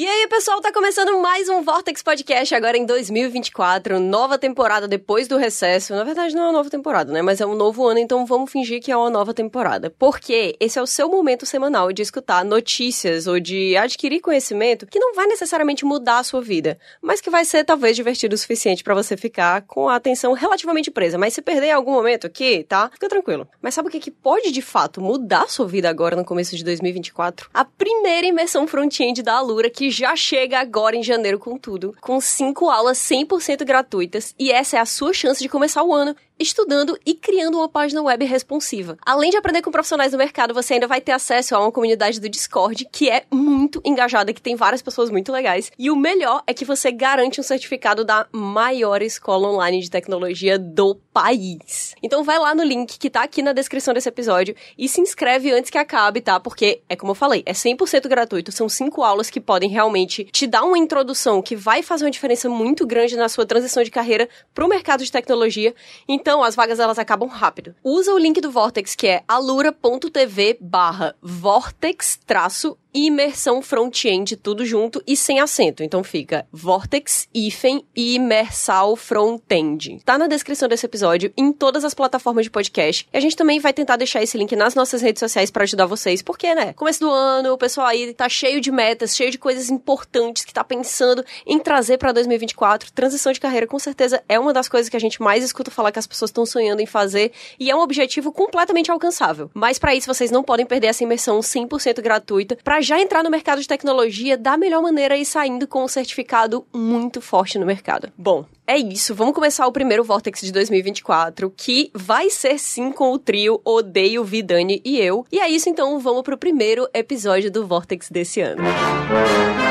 E aí, pessoal, tá começando mais um Vortex Podcast agora em 2024, nova temporada depois do recesso. Na verdade, não é uma nova temporada, né? Mas é um novo ano, então vamos fingir que é uma nova temporada. Porque esse é o seu momento semanal de escutar notícias ou de adquirir conhecimento que não vai necessariamente mudar a sua vida, mas que vai ser talvez divertido o suficiente para você ficar com a atenção relativamente presa. Mas se perder em algum momento aqui, tá? Fica tranquilo. Mas sabe o que, que pode de fato mudar a sua vida agora no começo de 2024? A primeira imersão front-end da Alura que já chega agora em janeiro com tudo, com cinco aulas 100% gratuitas, e essa é a sua chance de começar o ano estudando e criando uma página web responsiva. Além de aprender com profissionais do mercado, você ainda vai ter acesso a uma comunidade do Discord que é muito engajada, que tem várias pessoas muito legais. E o melhor é que você garante um certificado da maior escola online de tecnologia do país. Então vai lá no link que tá aqui na descrição desse episódio e se inscreve antes que acabe, tá? Porque, é como eu falei, é 100% gratuito, são cinco aulas que podem realmente te dar uma introdução que vai fazer uma diferença muito grande na sua transição de carreira pro mercado de tecnologia. Então, então, as vagas elas acabam rápido. Usa o link do Vortex, que é alura.tv barra vortex traço imersão front-end, tudo junto e sem acento. Então fica Vortex, e Imersal Front-end. Tá na descrição desse episódio, em todas as plataformas de podcast. E a gente também vai tentar deixar esse link nas nossas redes sociais para ajudar vocês, porque, né, começo do ano, o pessoal aí tá cheio de metas, cheio de coisas importantes que tá pensando em trazer para 2024. Transição de carreira, com certeza, é uma das coisas que a gente mais escuta falar que as pessoas estão sonhando em fazer e é um objetivo completamente alcançável. Mas para isso, vocês não podem perder essa imersão 100% gratuita para já entrar no mercado de tecnologia da melhor maneira e saindo com um certificado muito forte no mercado. Bom, é isso, vamos começar o primeiro Vortex de 2024, que vai ser sim com o trio Odeio, Vidani e eu. E é isso, então vamos pro primeiro episódio do Vortex desse ano. Música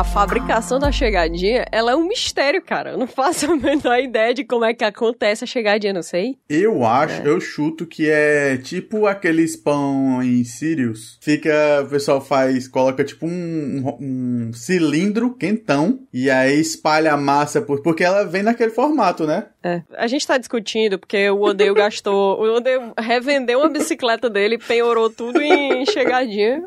a fabricação da chegadinha, ela é um mistério, cara. Eu não faço a menor ideia de como é que acontece a chegadinha, não sei. Eu acho, é. eu chuto que é tipo aqueles pão em Sirius. Fica, o pessoal faz, coloca tipo um, um, cilindro quentão e aí espalha a massa, por, porque ela vem naquele formato, né? É. A gente tá discutindo porque o Odeio gastou, o Odeio revendeu a bicicleta dele, penhorou tudo em chegadinha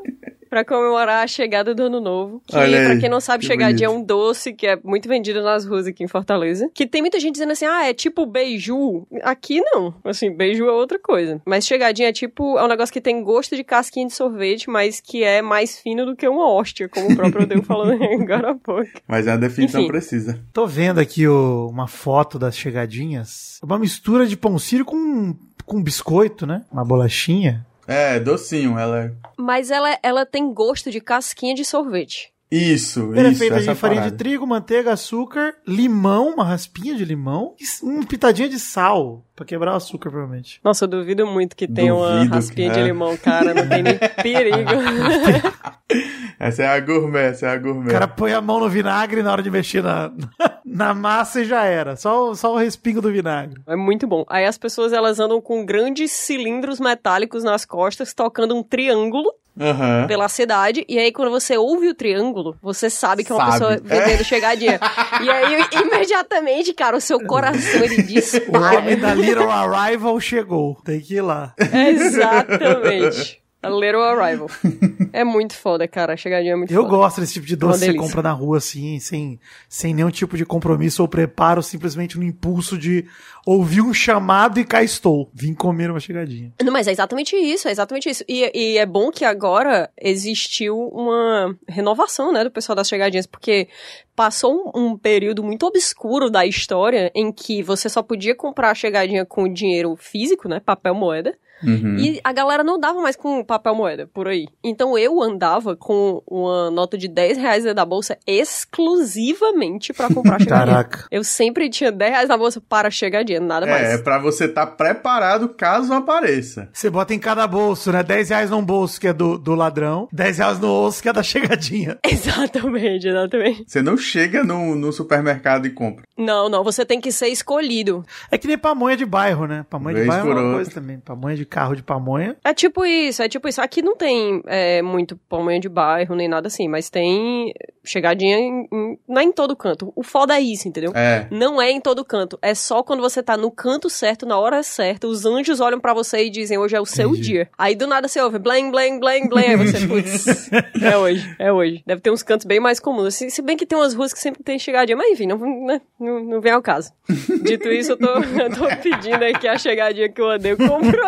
para comemorar a chegada do ano novo. Que, Olha pra quem não sabe, que chegadinha bonito. é um doce que é muito vendido nas ruas aqui em Fortaleza. Que tem muita gente dizendo assim, ah, é tipo beiju. Aqui não. Assim, beiju é outra coisa. Mas chegadinha é tipo, é um negócio que tem gosto de casquinha de sorvete, mas que é mais fino do que uma hóstia, como o próprio Deus falando agora há pouco. Mas é uma definição Enfim. precisa. Tô vendo aqui o, uma foto das chegadinhas. Uma mistura de pão sírio com, com biscoito, né? Uma bolachinha. É, docinho, ela é. Mas ela, ela tem gosto de casquinha de sorvete. Isso, Ele isso. é feita de farinha parada. de trigo, manteiga, açúcar, limão, uma raspinha de limão e uma pitadinha de sal. Pra quebrar o açúcar, provavelmente. Nossa, eu duvido muito que tenha uma raspinha de limão, cara. Não tem nem perigo. essa é a gourmet, essa é a gourmet. O cara põe a mão no vinagre na hora de mexer na, na massa e já era. Só, só o respingo do vinagre. É muito bom. Aí as pessoas, elas andam com grandes cilindros metálicos nas costas, tocando um triângulo Uhum. pela cidade. E aí, quando você ouve o triângulo, você sabe que é uma sabe. pessoa vendendo é. chegadinha. e aí, imediatamente, cara, o seu coração ele dispara. O homem da Little Arrival chegou. Tem que ir lá. Exatamente. A Little Arrival. é muito foda, cara. A chegadinha é muito Eu foda. gosto desse tipo de doce que você compra na rua, assim, sem, sem nenhum tipo de compromisso ou preparo, simplesmente no impulso de ouvir um chamado e cá estou. Vim comer uma chegadinha. Não, mas é exatamente isso, é exatamente isso. E, e é bom que agora existiu uma renovação, né, do pessoal das chegadinhas, porque passou um, um período muito obscuro da história em que você só podia comprar a chegadinha com dinheiro físico, né, papel moeda. Uhum. E a galera não dava mais com papel moeda por aí. Então eu andava com uma nota de 10 reais da bolsa exclusivamente para comprar chegadinha. Caraca. Eu sempre tinha 10 reais na bolsa para chegadinha, nada é, mais. É, pra você estar tá preparado caso apareça. Você bota em cada bolso, né? 10 reais num bolso que é do, do ladrão, 10 reais no bolso que é da chegadinha. Exatamente, exatamente. Você não chega no, no supermercado e compra. Não, não, você tem que ser escolhido. É que nem pamonha de bairro, né? Pamonha Vez de bairro é uma coisa também. Pamonha de carro de pamonha. É tipo isso, é tipo isso. Aqui não tem é, muito pamonha de bairro nem nada assim, mas tem chegadinha em- em- não é em todo canto. O foda é isso, entendeu? É. Não é em todo canto. É só quando você tá no canto certo, na hora certa, os anjos olham pra você e dizem, hoje é o seu Entendi. dia. Aí do nada você ouve, blém, blém, blém, blém. Aí você, putz, é hoje, é hoje. Deve ter uns cantos bem mais comuns. Se, se bem que tem umas ruas que sempre tem chegadinha, mas enfim, não, né, não, não vem ao caso. Dito isso, eu tô, eu tô pedindo aqui a chegadinha que eu odeio comprou.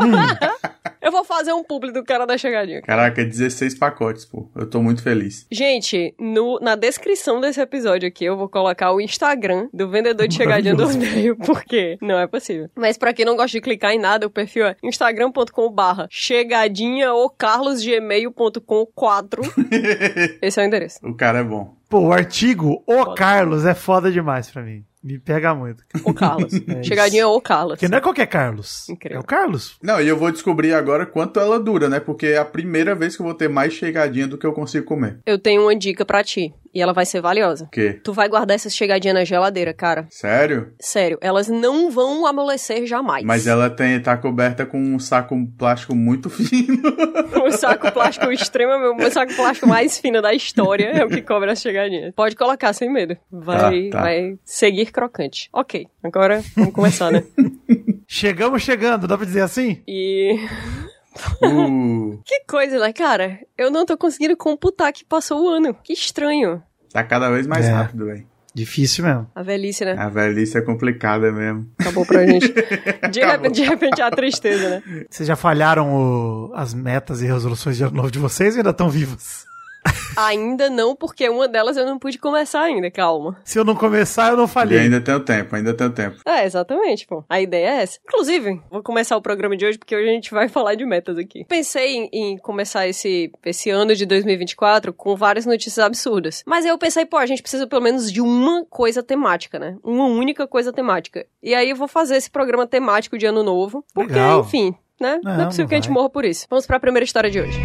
Eu vou fazer um publi do cara da chegadinha. Caraca, 16 pacotes, pô. Eu tô muito feliz. Gente, no, na descrição desse episódio aqui eu vou colocar o Instagram do vendedor de chegadinha do odeio, porque não é possível. Mas pra quem não gosta de clicar em nada, o perfil é instagram.com barra chegadinha ou carlosgmail.com 4. Esse é o endereço. O cara é bom. Pô, o artigo O Carlos é foda demais pra mim. Me pega muito. O Carlos. É chegadinha ou Carlos. Porque não é qualquer Carlos. Incrível. É o Carlos. Não, e eu vou descobrir agora quanto ela dura, né? Porque é a primeira vez que eu vou ter mais chegadinha do que eu consigo comer. Eu tenho uma dica pra ti. E ela vai ser valiosa. O quê? Tu vai guardar essas chegadinhas na geladeira, cara. Sério? Sério, elas não vão amolecer jamais. Mas ela tem, tá coberta com um saco plástico muito fino. O saco plástico extremamente. O saco plástico mais fino da história é o que cobre as chegadinhas. Pode colocar sem medo. Vai, Tá, tá. vai seguir crocante. Ok, agora vamos começar, né? Chegamos chegando, dá pra dizer assim? E. Uh, Que coisa, né, cara? Eu não tô conseguindo computar que passou o ano. Que estranho. tá cada vez mais É. rápido, velho. Difícil mesmo. A velhice, né? A velhice é complicada mesmo. Acabou pra gente. De Acabou. repente, de repente a tristeza, né? Vocês já falharam o- as metas e resoluções de ano novo de vocês ou ainda estão vivas? Ainda não, porque uma delas eu não pude começar ainda, calma. Se eu não começar, eu não E falhei. ainda tenho tempo, ainda tenho tempo. É, exatamente, pô. A ideia é essa. Inclusive, vou começar o programa de hoje porque hoje a gente vai falar de metas aqui. Pensei em, em começar esse, esse ano de 2024 com várias notícias absurdas. Mas aí eu pensei, pô, a gente precisa pelo menos de uma coisa temática, né? Uma única coisa temática. E aí eu vou fazer esse programa temático de ano novo. Porque, Legal. enfim, né? Não, é Não, possível não que a gente morra por isso. Vamos pra primeira história de hoje.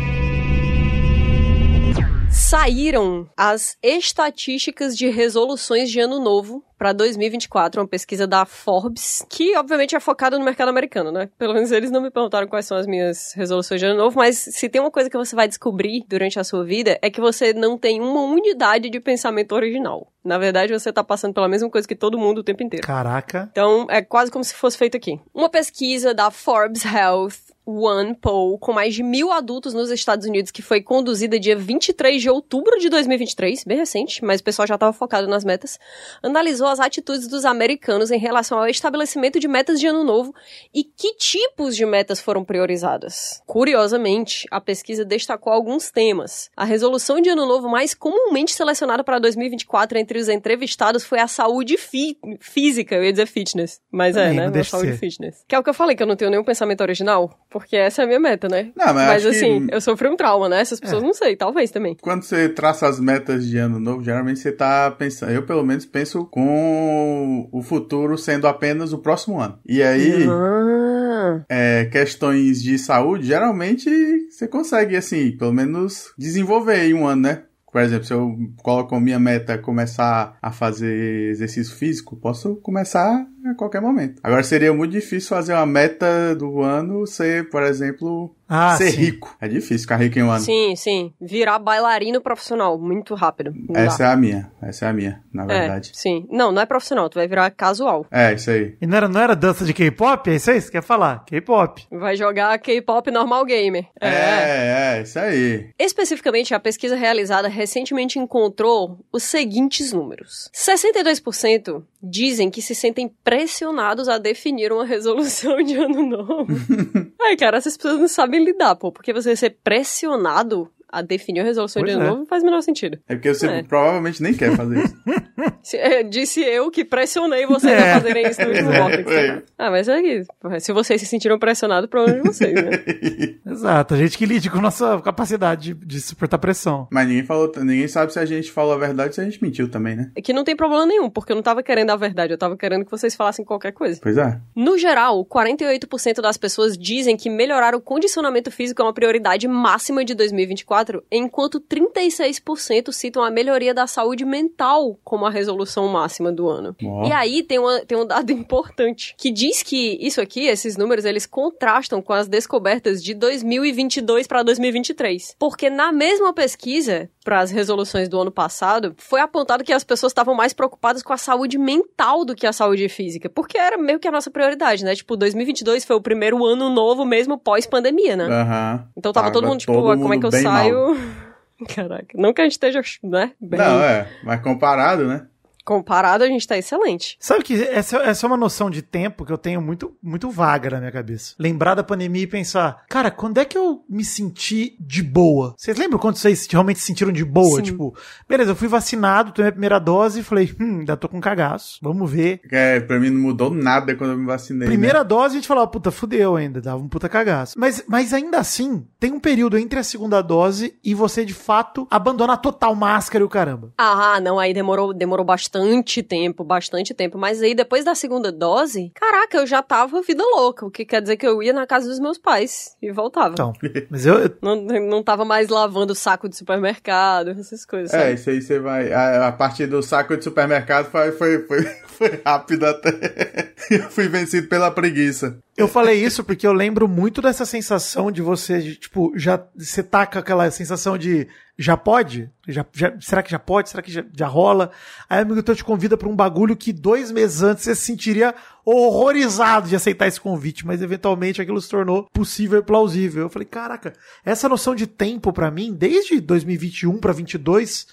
Saíram as estatísticas de resoluções de ano novo para 2024, uma pesquisa da Forbes, que obviamente é focada no mercado americano, né? Pelo menos eles não me perguntaram quais são as minhas resoluções de ano novo, mas se tem uma coisa que você vai descobrir durante a sua vida é que você não tem uma unidade de pensamento original. Na verdade, você tá passando pela mesma coisa que todo mundo o tempo inteiro. Caraca. Então, é quase como se fosse feito aqui. Uma pesquisa da Forbes Health One Poll com mais de mil adultos nos Estados Unidos, que foi conduzida dia 23 de outubro de 2023, bem recente, mas o pessoal já estava focado nas metas, analisou as atitudes dos americanos em relação ao estabelecimento de metas de ano novo e que tipos de metas foram priorizadas. Curiosamente, a pesquisa destacou alguns temas. A resolução de ano novo mais comumente selecionada para 2024 entre os entrevistados foi a saúde fi- física, eu ia dizer fitness, mas é, Também, né? de saúde ser. fitness. Que é o que eu falei, que eu não tenho nenhum pensamento original, porque essa é a minha meta, né? Não, mas, Mas assim, que eu sofri um trauma, né? Essas pessoas É. não sei, talvez também. quando você traça as metas de ano novo, geralmente você tá pensando. Eu, pelo menos, penso com o futuro sendo apenas o próximo ano. E aí. Ah, é, questões de saúde, geralmente você consegue, assim, pelo menos desenvolver em um ano, né? Por exemplo, se eu coloco a minha meta começar a fazer exercício físico, posso começar a qualquer momento. Agora seria muito difícil fazer uma meta do ano ser, por exemplo, Ah, ser sim. rico. É difícil ficar rico em um ano. sim, sim. Virar bailarino profissional, muito rápido. Não dá. Essa é a minha. Essa é a minha, na É, verdade. sim. Não, não é profissional, tu vai virar casual. É, isso aí. E não era, não era dança de K-pop? É isso aí? Você quer falar? K-pop. Vai jogar K-pop normal gamer. É, é, isso aí. Especificamente, a pesquisa realizada recentemente encontrou os seguintes números: 62% dizem que se sentem pressionados a definir uma resolução de ano novo. Ai, cara, essas pessoas não sabem lidar, pô, porque você ser pressionado a definir uma resolução Pois de ano é. novo não faz o menor sentido. É porque você É. provavelmente nem quer fazer isso. Se- é, disse eu que pressionei vocês É. a fazerem isso no último É. É. Ah, mas é que, se vocês se sentiram pressionados, problema de vocês, né? Exato. A gente que lide com nossa capacidade de, de suportar pressão. Mas ninguém falou, ninguém sabe se a gente falou a verdade ou se a gente mentiu também, né? É que não tem problema nenhum, porque eu não tava querendo a verdade, eu tava querendo que vocês falassem qualquer coisa. Pois é. No geral, 48% das pessoas dizem que melhorar o condicionamento físico é uma prioridade máxima de 2024, enquanto 36% citam a melhoria da saúde mental como a resolução máxima do ano. Ó. E aí tem, uma- tem um dado importante, que diz que isso aqui, esses números, eles contrastam com as descobertas de 2022 para 2023. Porque na mesma pesquisa, para as resoluções do ano passado, foi apontado que as pessoas estavam mais preocupadas com a saúde mental do que a saúde física, porque era meio que a nossa prioridade, né? Tipo, 2022 foi o primeiro ano novo mesmo pós-pandemia, né? Aham. Então tava, todo mundo tipo, todo "Ah, como é que eu mundo saio? Caraca, não que a gente esteja, né? Bem Não, é, mas comparado, né? Comparado, a gente tá excelente. Sabe que essa, essa é uma noção de tempo que eu tenho muito, muito vaga na minha cabeça. Lembrar da pandemia e pensar, cara, quando é que eu me senti de boa? Vocês lembram quando vocês realmente se sentiram de boa? Sim. Tipo, beleza, eu fui vacinado, tomei a primeira dose e falei, hum, ainda tô com cagaço. Vamos ver. É, pra mim não mudou nada quando eu me vacinei. né? Primeira dose a gente falava, puta, fudeu ainda, dava um puta cagaço. Mas, mas ainda assim, tem um período entre a segunda dose e você de fato abandonar total máscara e o caramba. Ah, não, aí demorou, demorou bastante tempo, bastante tempo. Mas aí depois da segunda dose, caraca, eu já tava vida louca. O que quer dizer que eu ia na casa dos meus pais e voltava. Então, mas eu, Não, não tava mais lavando saco de supermercado, essas coisas. É, sabe? isso aí você vai. A, a partir do saco de supermercado foi, foi, foi, foi rápido até. Eu fui vencido pela preguiça. Eu falei isso porque eu lembro muito dessa sensação de você, de, tipo, já você tá com aquela sensação de já pode? Já, já- será que já pode? Será que já, já rola? Aí amigo teu te convida pra um bagulho que dois meses antes você se sentiria horrorizado de aceitar esse convite, mas eventualmente aquilo se tornou possível e plausível. Eu falei, caraca, essa noção de tempo pra mim, desde 2021 pra 22,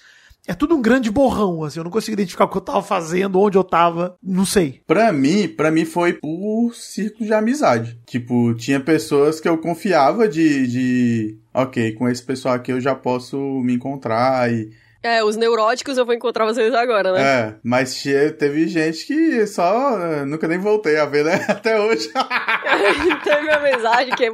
é tudo um grande borrão, assim, eu não consigo identificar o que eu tava fazendo, onde eu tava, não sei. Pra mim, pra mim foi por círculo de amizade. Tipo, tinha pessoas que eu confiava de, de. Ok, com esse pessoal aqui eu já posso me encontrar e. É, os neuróticos eu vou encontrar vocês agora, né? É, mas teve gente que só. eh, Nunca nem voltei a ver, né? Até hoje. Teve uma mensagem que.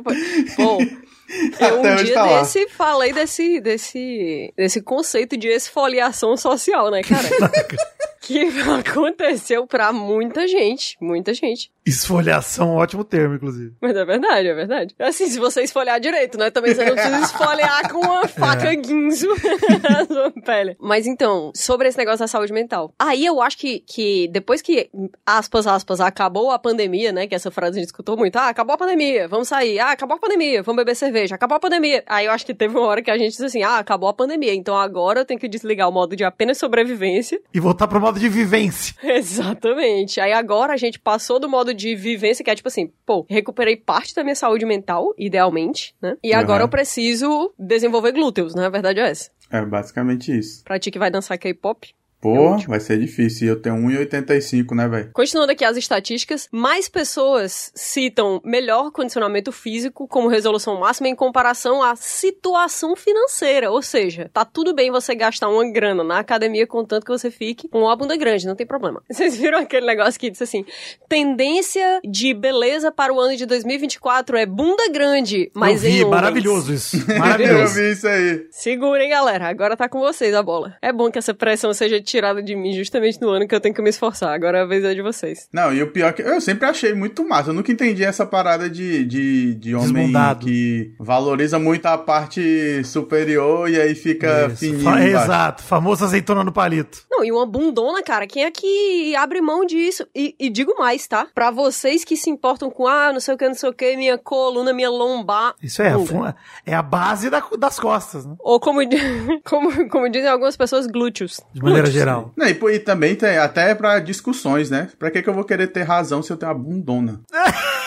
Pô. Eu Até um dia tá lá. desse falei desse, desse, desse conceito de esfoliação social, né, cara? que aconteceu pra muita gente, muita gente. Esfoliação, ótimo termo, inclusive. Mas é verdade, é verdade. Assim, se você esfoliar direito, né? Também você não precisa esfoliar com uma faca guinzo a sua pele. Mas então, sobre esse negócio da saúde mental. Aí eu acho que, que depois que, aspas, aspas, acabou a pandemia, né? Que essa frase a gente escutou muito. Ah, acabou a pandemia, vamos sair. Ah, acabou a pandemia, vamos beber cerveja. Acabou a pandemia. Aí eu acho que teve uma hora que a gente disse assim, ah, acabou a pandemia. Então agora eu tenho que desligar o modo de apenas sobrevivência E voltar pro modo de vivência. Exatamente. Aí agora a gente passou do modo de vivência, que é tipo assim, pô, recuperei parte da minha saúde mental, idealmente, né? E agora Aham. eu preciso desenvolver glúteos, né? A verdade é essa. É basicamente isso. Pra ti que vai dançar K-pop. Pô, ótimo. vai ser difícil. E eu tenho 1,85, né, velho? Continuando aqui as estatísticas, mais pessoas citam melhor condicionamento físico como resolução máxima em comparação à situação financeira. Ou seja, tá tudo bem você gastar uma grana na academia contanto que você fique com uma bunda grande, não tem problema. Vocês viram aquele negócio que diz assim: tendência de beleza para o ano de 2024 é bunda grande, mas eu vi, em homens. maravilhoso isso. Eu Maravilhoso. vi isso aí. Segurem, galera. Agora tá com vocês a bola. É bom que essa pressão seja tirada de mim justamente no ano que eu tenho que me esforçar. Agora a vez é de vocês. Não, e o pior é que eu sempre achei muito massa. Eu nunca entendi essa parada de, de, de homem Desmundado. que valoriza muito a parte superior e aí fica Isso. fininho. Fa- embaixo. Exato, famoso azeitona no palito. Não, e uma bundona, cara, quem é que abre mão disso? E, e digo mais, tá? Pra vocês que se importam com, ah, não sei o que, não sei o que, minha coluna, minha lombar. Isso é, a é a base da- das costas, né? Ou como, como, como dizem algumas pessoas, glúteos. De maneira Glúteos. Geral. Não, e, e também tem até pra discussões, né? Pra que, que eu vou querer ter razão se eu tenho uma bundona?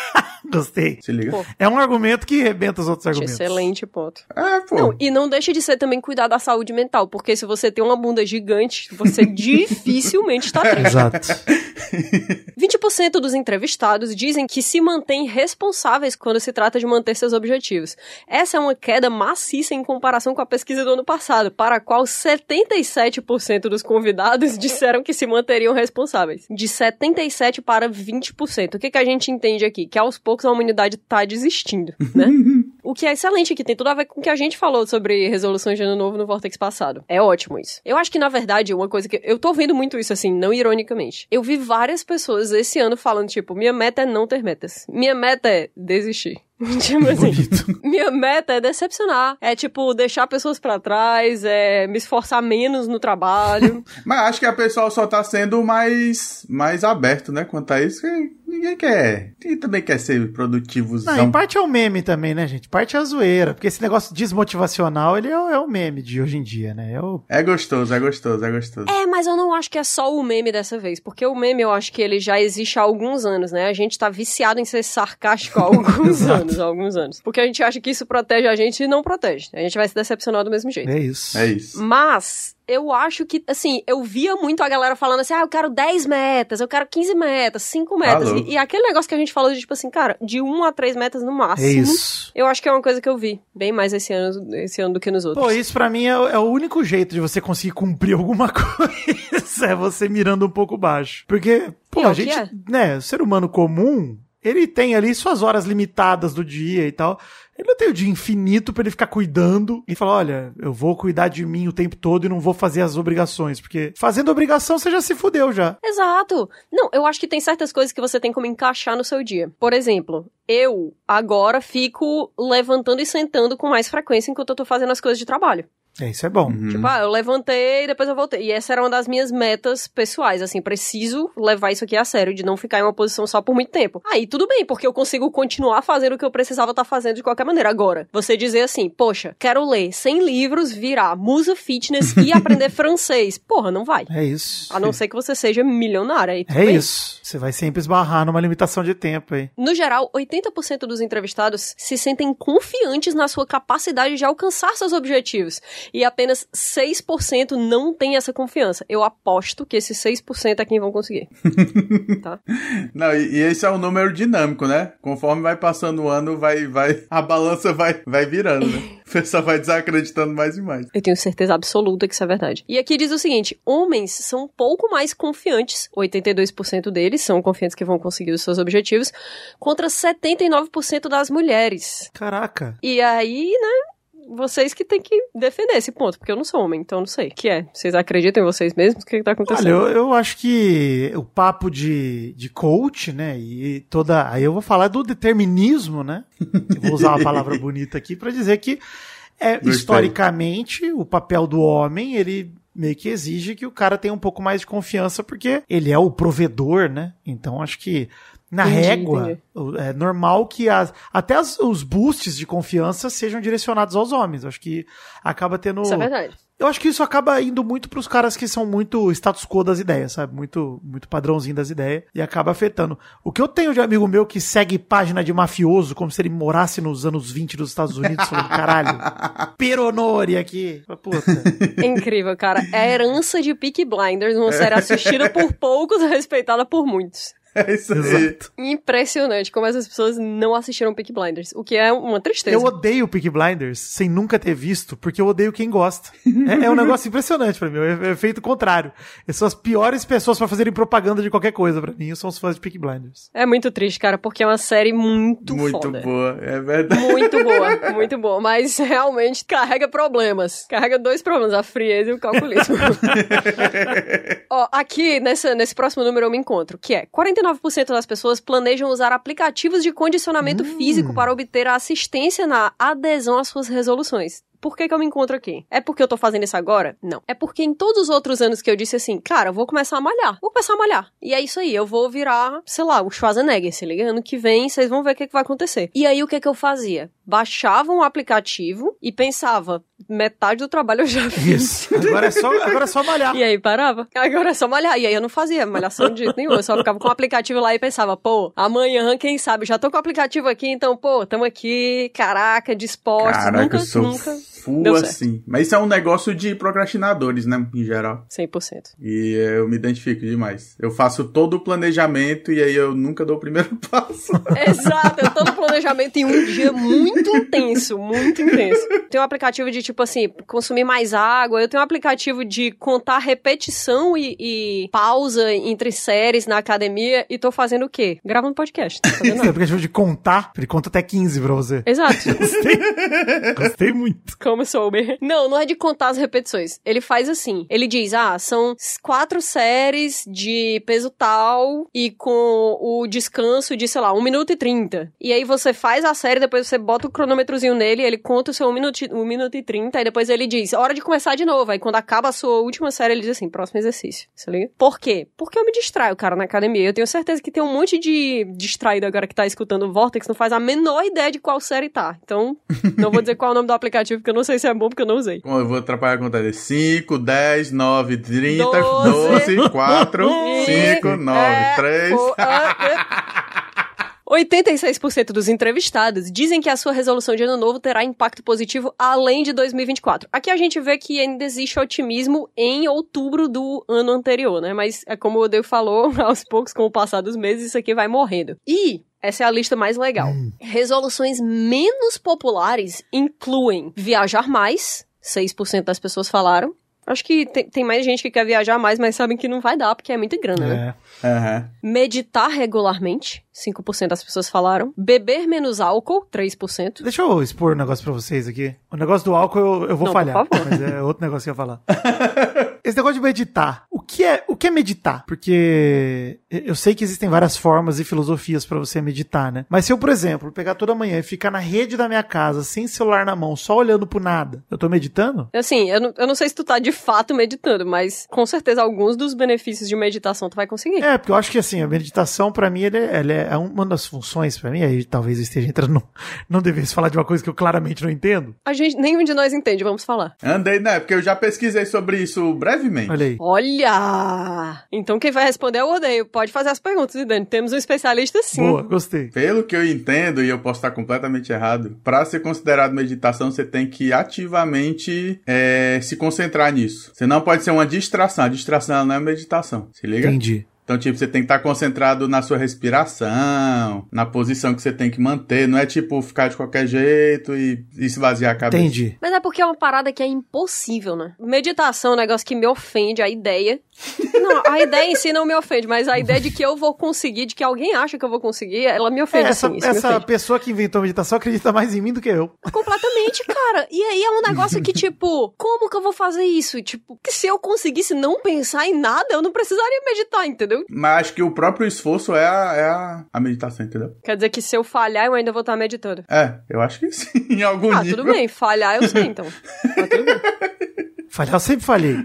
Gostei. Se liga? Pô. É um argumento que rebenta os outros argumentos. Excelente ponto. É, pô. Não, e não deixa de ser também cuidar da saúde mental, porque se você tem uma bunda gigante, você dificilmente está triste. Exato. 20% dos entrevistados dizem que se mantêm responsáveis quando se trata de manter seus objetivos. Essa é uma queda maciça em comparação com a pesquisa do ano passado, para a qual 77% dos convidados disseram que se manteriam responsáveis. De 77% para 20%. O que, que a gente entende aqui? Que aos poucos a humanidade está desistindo, né? O que é excelente, que tem tudo a ver com o que a gente falou sobre resoluções de ano novo no Vortex passado. É ótimo isso. Eu acho que, na verdade, uma coisa que. Eu tô vendo muito isso, assim, não ironicamente. Eu vi várias pessoas esse ano falando, tipo, minha meta é não ter metas. Minha meta é desistir. tipo assim. Bonito. Minha meta é decepcionar. É, tipo, deixar pessoas pra trás, é me esforçar menos no trabalho. Mas acho que a pessoa só tá sendo mais, mais aberto, né? Quanto a isso, que Ninguém quer. Ninguém também quer ser produtivo. Não, em parte é o meme também, né, gente? Parte é a zoeira. Porque esse negócio desmotivacional, ele é, o- é o meme de hoje em dia, né? É o... É gostoso, é gostoso, é gostoso. É, mas eu não acho que é só o meme dessa vez, porque o meme eu acho que ele já existe há alguns anos, né? A gente tá viciado em ser sarcástico há alguns anos, há alguns anos. Porque a gente acha que isso protege a gente e não protege. A gente vai se decepcionar do mesmo jeito. É isso. É isso. Mas eu acho que, assim, eu via muito a galera falando assim, ah, eu quero 10 metas, eu quero 15 metas, 5 metas. Alô. E, e aquele negócio que a gente falou de, tipo assim, cara, de 1 a 3 metas no máximo. É isso. Eu acho que é uma coisa que eu vi bem mais esse ano, esse ano do que nos outros. Pô, isso pra mim é, o- é o único jeito de você conseguir cumprir alguma coisa. é você mirando um pouco baixo. Porque, pô, Pior a gente, é. né, ser humano comum, ele tem ali suas horas limitadas do dia e tal. Ele não tem o dia infinito pra ele ficar cuidando e falar, olha, eu vou cuidar de mim o tempo todo e não vou fazer as obrigações. Porque fazendo obrigação você já se fudeu já. Exato. Não, eu acho que tem certas coisas que você tem como encaixar no seu dia. Por exemplo, eu agora fico levantando e sentando com mais frequência enquanto eu tô fazendo as coisas de trabalho. É, isso é bom. Uhum. Tipo, ah, eu levantei e depois eu voltei. E essa era uma das minhas metas pessoais, assim, preciso levar isso aqui a sério, de não ficar em uma posição só por muito tempo. Aí tudo bem, porque eu consigo continuar fazendo o que eu precisava estar fazendo de qualquer maneira. Agora, você dizer assim, poxa, quero ler 100 livros, virar musa fitness e aprender francês. Porra, não vai. É isso. A não ser que você seja milionária. Aí tudo É bem. isso. Você vai sempre esbarrar numa limitação de tempo aí. No geral, 80% dos entrevistados se sentem confiantes na sua capacidade de alcançar seus objetivos. E apenas 6% não tem essa confiança. Eu aposto que esses 6% é quem vão conseguir. tá? Não, e, e esse é um número dinâmico, né? Conforme vai passando o ano, vai, vai, a balança vai, vai virando, né? O pessoal vai desacreditando mais e mais. Eu tenho certeza absoluta que isso é verdade. E aqui diz o seguinte: homens são um pouco mais confiantes, 82% deles são confiantes que vão conseguir os seus objetivos, contra 79% das mulheres. Caraca. E aí, né? Vocês que têm que defender esse ponto, porque eu não sou homem, então eu não sei. O que é? Vocês acreditam em vocês mesmos? O que, que tá Olha, acontecendo? eu, eu acho que o papo de, de coach, né, e toda. Aí eu vou falar do determinismo, né? Eu vou usar uma palavra bonita aqui pra dizer que, é, Gostei. historicamente, o papel do homem, ele meio que exige que o cara tenha um pouco mais de confiança, porque ele é o provedor, né? Então acho que. Na Entendi, régua, entendi. é normal que as, até as- os boosts de confiança sejam direcionados aos homens. Acho que acaba tendo. Isso é verdade. Eu acho que isso acaba indo muito pros caras que são muito status quo das ideias, sabe? Muito, muito padrãozinho das ideias e acaba afetando. O que eu tenho de amigo meu que segue página de mafioso como se ele morasse nos anos 20 dos Estados Unidos, falando, caralho, peronori aqui. Puta. É incrível, cara. É a herança de Peaky Blinders, uma série assistida por poucos e respeitada por muitos. É isso aí. Exato. Impressionante como essas pessoas não assistiram Peaky Blinders, o que é uma tristeza. Eu odeio Peaky Blinders sem nunca ter visto, porque eu odeio quem gosta. É, é um negócio impressionante pra mim, é, é feito contrário. São as piores pessoas pra fazerem propaganda de qualquer coisa pra mim, são os fãs de Peaky Blinders. É muito triste, cara, porque é uma série muito, Muito foda. boa, é verdade. Muito boa, muito boa, mas realmente carrega problemas. Carrega dois problemas, a frieza e o calculismo. Ó, aqui, nessa, nesse próximo número eu me encontro, que é 49% das pessoas planejam usar aplicativos de condicionamento físico para obter a assistência na adesão às suas resoluções. Por que, que eu me encontro aqui? É porque eu tô fazendo isso agora? Não. É porque em todos os outros anos que eu disse assim, cara, eu vou começar a malhar. Vou começar a malhar. E é isso aí, eu vou virar, sei lá, o Schwarzenegger, se liga? Ano que vem, vocês vão ver o que, que vai acontecer. E aí, o que, que eu fazia? Baixava um aplicativo e pensava, metade do trabalho eu já fiz. Isso. Agora é só, agora é só malhar. E aí parava. Agora é só malhar. E aí eu não fazia malhação de jeito nenhum. Eu só ficava com o aplicativo lá e pensava, pô, amanhã, quem sabe, já tô com o aplicativo aqui, então, pô, tamo aqui, caraca, dispostos. Caraca, nunca, eu sou nunca. Full deu certo. assim. Mas isso é um negócio de procrastinadores, né? Em geral. 100%. E eu me identifico demais. Eu faço todo o planejamento e aí eu nunca dou o primeiro passo. Exato, eu tô no planejamento em um dia muito intenso, muito intenso. Tem um aplicativo de, tipo assim, consumir mais água. Eu tenho um aplicativo de contar repetição e, e pausa entre séries na academia. E tô fazendo o quê? Gravando podcast. Esse nada. aplicativo de contar, ele conta até 15 pra você. Exato. Gostei, gostei muito. Como como. Não, não é de contar as repetições. Ele faz assim. Ele diz, ah, são quatro séries de peso tal e com o descanso de, sei lá, 1 minuto e 30. E aí você faz a série, depois você bota o cronômetrozinho nele, ele conta o seu 1 minuto, 1 minuto e 30, e depois ele diz, hora de começar de novo. Aí quando acaba a sua última série, ele diz assim, próximo exercício. Você liga? Por quê? Porque eu me distraio, cara, na academia. Eu tenho certeza que tem um monte de distraído agora que tá escutando o Vortex, não faz a menor ideia de qual série tá. Então, não vou dizer qual é o nome do aplicativo, porque eu não sei se é bom, porque eu não usei. Bom, eu vou atrapalhar a conta dele. 5, 10, 9, 30, Doze. 12, 4, E- 5, 9, é, 3. o- ah, é. 86% dos entrevistados dizem que a sua resolução de ano novo terá impacto positivo além de 2024. Aqui a gente vê que ainda existe otimismo em outubro do ano anterior, né? Mas é como o Deu falou, aos poucos, com o passar dos meses, isso aqui vai morrendo. E essa é a lista mais legal. Resoluções menos populares incluem viajar mais, 6% das pessoas falaram. Acho que tem, tem mais gente que quer viajar mais, mas sabem que não vai dar, porque é muita grana, né? É. Aham. Meditar regularmente, 5% das pessoas falaram. Beber menos álcool, 3%. Deixa eu expor um negócio pra vocês aqui. O negócio do álcool eu, eu vou Não, falhar, por favor. mas é outro negócio que eu ia falar. Esse negócio de meditar. O que é, o que é meditar? Porque eu sei que existem várias formas e filosofias pra você meditar, né? Mas se eu, por exemplo, pegar toda manhã e ficar na rede da minha casa, sem celular na mão, só olhando pro nada, eu tô meditando? Assim, eu não, eu não sei se tu tá de fato meditando, mas com certeza alguns dos benefícios de meditação tu vai conseguir. É, porque eu acho que assim, a meditação pra mim ele é, ele é uma das funções pra mim, aí talvez eu esteja entrando no, não devesse falar de uma coisa que eu claramente não entendo. A gente, nenhum de nós entende, vamos falar. Andei, né? Porque eu já pesquisei sobre isso brevemente. Olha aí. Olha! Então quem vai responder é o Odeio. Pode fazer as perguntas, Dani. Temos um especialista sim. Boa, gostei. Pelo que eu entendo, e eu posso estar completamente errado, para ser considerado meditação, você tem que ativamente é, se concentrar nisso. Você não pode ser uma distração. A distração não é meditação. Se liga? Entendi. Então, tipo, você tem que estar concentrado na sua respiração, na posição que você tem que manter. Não é tipo ficar de qualquer jeito e esvaziar a cabeça. Entendi. Mas é porque é uma parada que é impossível, né? Meditação é um negócio que me ofende, a ideia. Não, a ideia em si não me ofende, mas a ideia de que eu vou conseguir, de que alguém acha que eu vou conseguir, ela me É, ofende, essa assim, isso me essa ofende. pessoa que inventou a meditação acredita mais em mim do que eu. Completamente, cara. E aí é um negócio que, tipo, como que eu vou fazer isso? Tipo, que se eu conseguisse não pensar em nada, eu não precisaria meditar, entendeu? Mas acho que o próprio esforço é a, é a, a meditação, entendeu? Quer dizer que se eu falhar, eu ainda vou estar meditando. É, eu acho que sim, em algum Ah, nível. tudo bem, falhar eu sei, então. Tá tudo bem. Falhar, eu sempre falhei.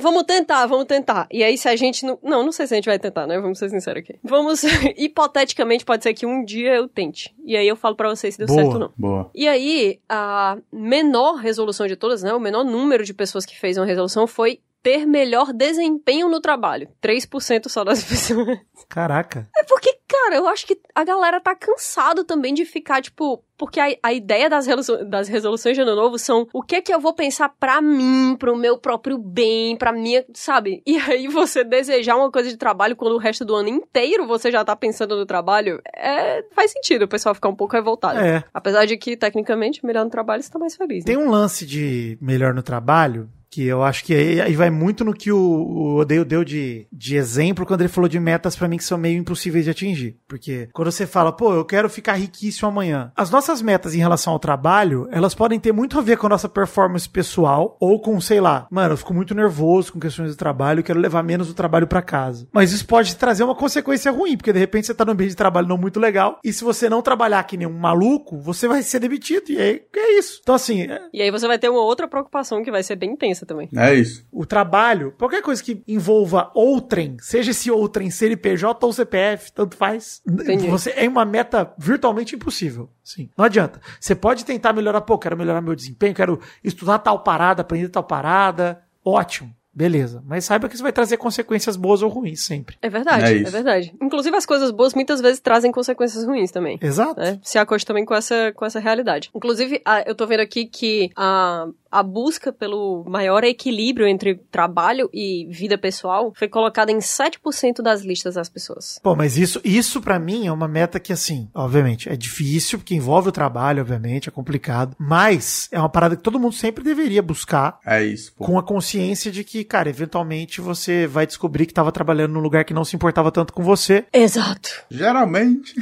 Vamos tentar, vamos tentar. E aí, se a gente não. Não, não sei se a gente vai tentar, né? Vamos ser sinceros aqui. Vamos. Hipoteticamente, pode ser que um dia eu tente. E aí eu falo pra vocês se deu Boa. certo ou não. Boa. E aí, a menor resolução de todas, né? O menor número de pessoas que fez uma resolução foi ter melhor desempenho no trabalho. 3% só das pessoas. Caraca. É porque, cara, eu acho que a galera tá cansado também de ficar, tipo. Porque a, a ideia das, resolu- das resoluções de ano novo são o que é que eu vou pensar pra mim, pro meu próprio bem, pra minha. Sabe? E aí você desejar uma coisa de trabalho quando o resto do ano inteiro você já tá pensando no trabalho, é. Faz sentido o pessoal ficar um pouco revoltado. É. Apesar de que, tecnicamente, melhor no trabalho você tá mais feliz. Né? Tem um lance de melhor no trabalho que eu acho que aí, vai muito no que o, o Odeio deu de, de exemplo quando ele falou de metas pra mim que são meio impossíveis de atingir. Porque quando você fala, pô, eu quero ficar riquíssimo amanhã. As nossas metas em relação ao trabalho, elas podem ter muito a ver com a nossa performance pessoal ou com, sei lá, mano, eu fico muito nervoso com questões do trabalho, eu quero levar menos o trabalho pra casa. Mas isso pode trazer uma consequência ruim, porque de repente você tá num ambiente de trabalho não muito legal e se você não trabalhar que nem um maluco, você vai ser demitido. E aí é isso. Então, assim, é- E aí você vai ter uma outra preocupação que vai ser bem intensa também. É isso. o trabalho, qualquer coisa que envolva outrem, seja esse outrem CNPJ ou CPF, tanto faz, Entendi. você é uma meta virtualmente impossível. Sim. Não adianta. Você pode tentar melhorar, pô, quero melhorar meu desempenho, quero estudar tal parada, aprender tal parada. Ótimo. Beleza. Mas saiba que isso vai trazer consequências boas ou ruins sempre. É verdade, É é, verdade. Inclusive as coisas boas muitas vezes trazem consequências ruins também. Exato. né? Se acosta também com essa, com essa realidade. Inclusive, ah, eu tô vendo aqui que a, a busca pelo maior equilíbrio entre trabalho e vida pessoal foi colocada em 7% das listas das pessoas. Pô, mas isso, isso para mim é uma meta que, assim, obviamente, é difícil, porque envolve o trabalho, obviamente, é complicado, mas é uma parada que todo mundo sempre deveria buscar. É isso, pô. Com a consciência de que, cara, eventualmente você vai descobrir que tava trabalhando num lugar que não se importava tanto com você. Exato. Geralmente.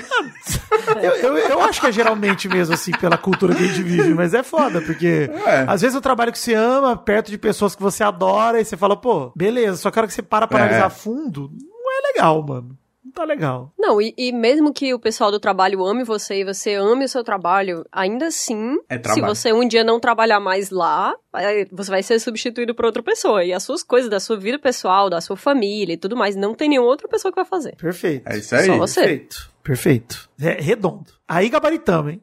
eu, eu, eu, acho que é geralmente mesmo, assim, pela cultura que a gente vive, mas é foda, porque é. às vezes o trabalho que você ama, perto de pessoas que você adora, e você fala, pô, beleza, só que a hora que você para pra é. analisar fundo, não é legal, mano tá legal. Não, e, e, mesmo que o pessoal do trabalho ame você e você ame o seu trabalho, ainda assim, é se você um dia não trabalhar mais lá, você vai ser substituído por outra pessoa. E as suas coisas da sua vida pessoal, da sua família e tudo mais, não tem nenhuma outra pessoa que vai fazer. Perfeito. É isso aí. Só você. Perfeito. Perfeito. É redondo. Aí gabaritamos, hein?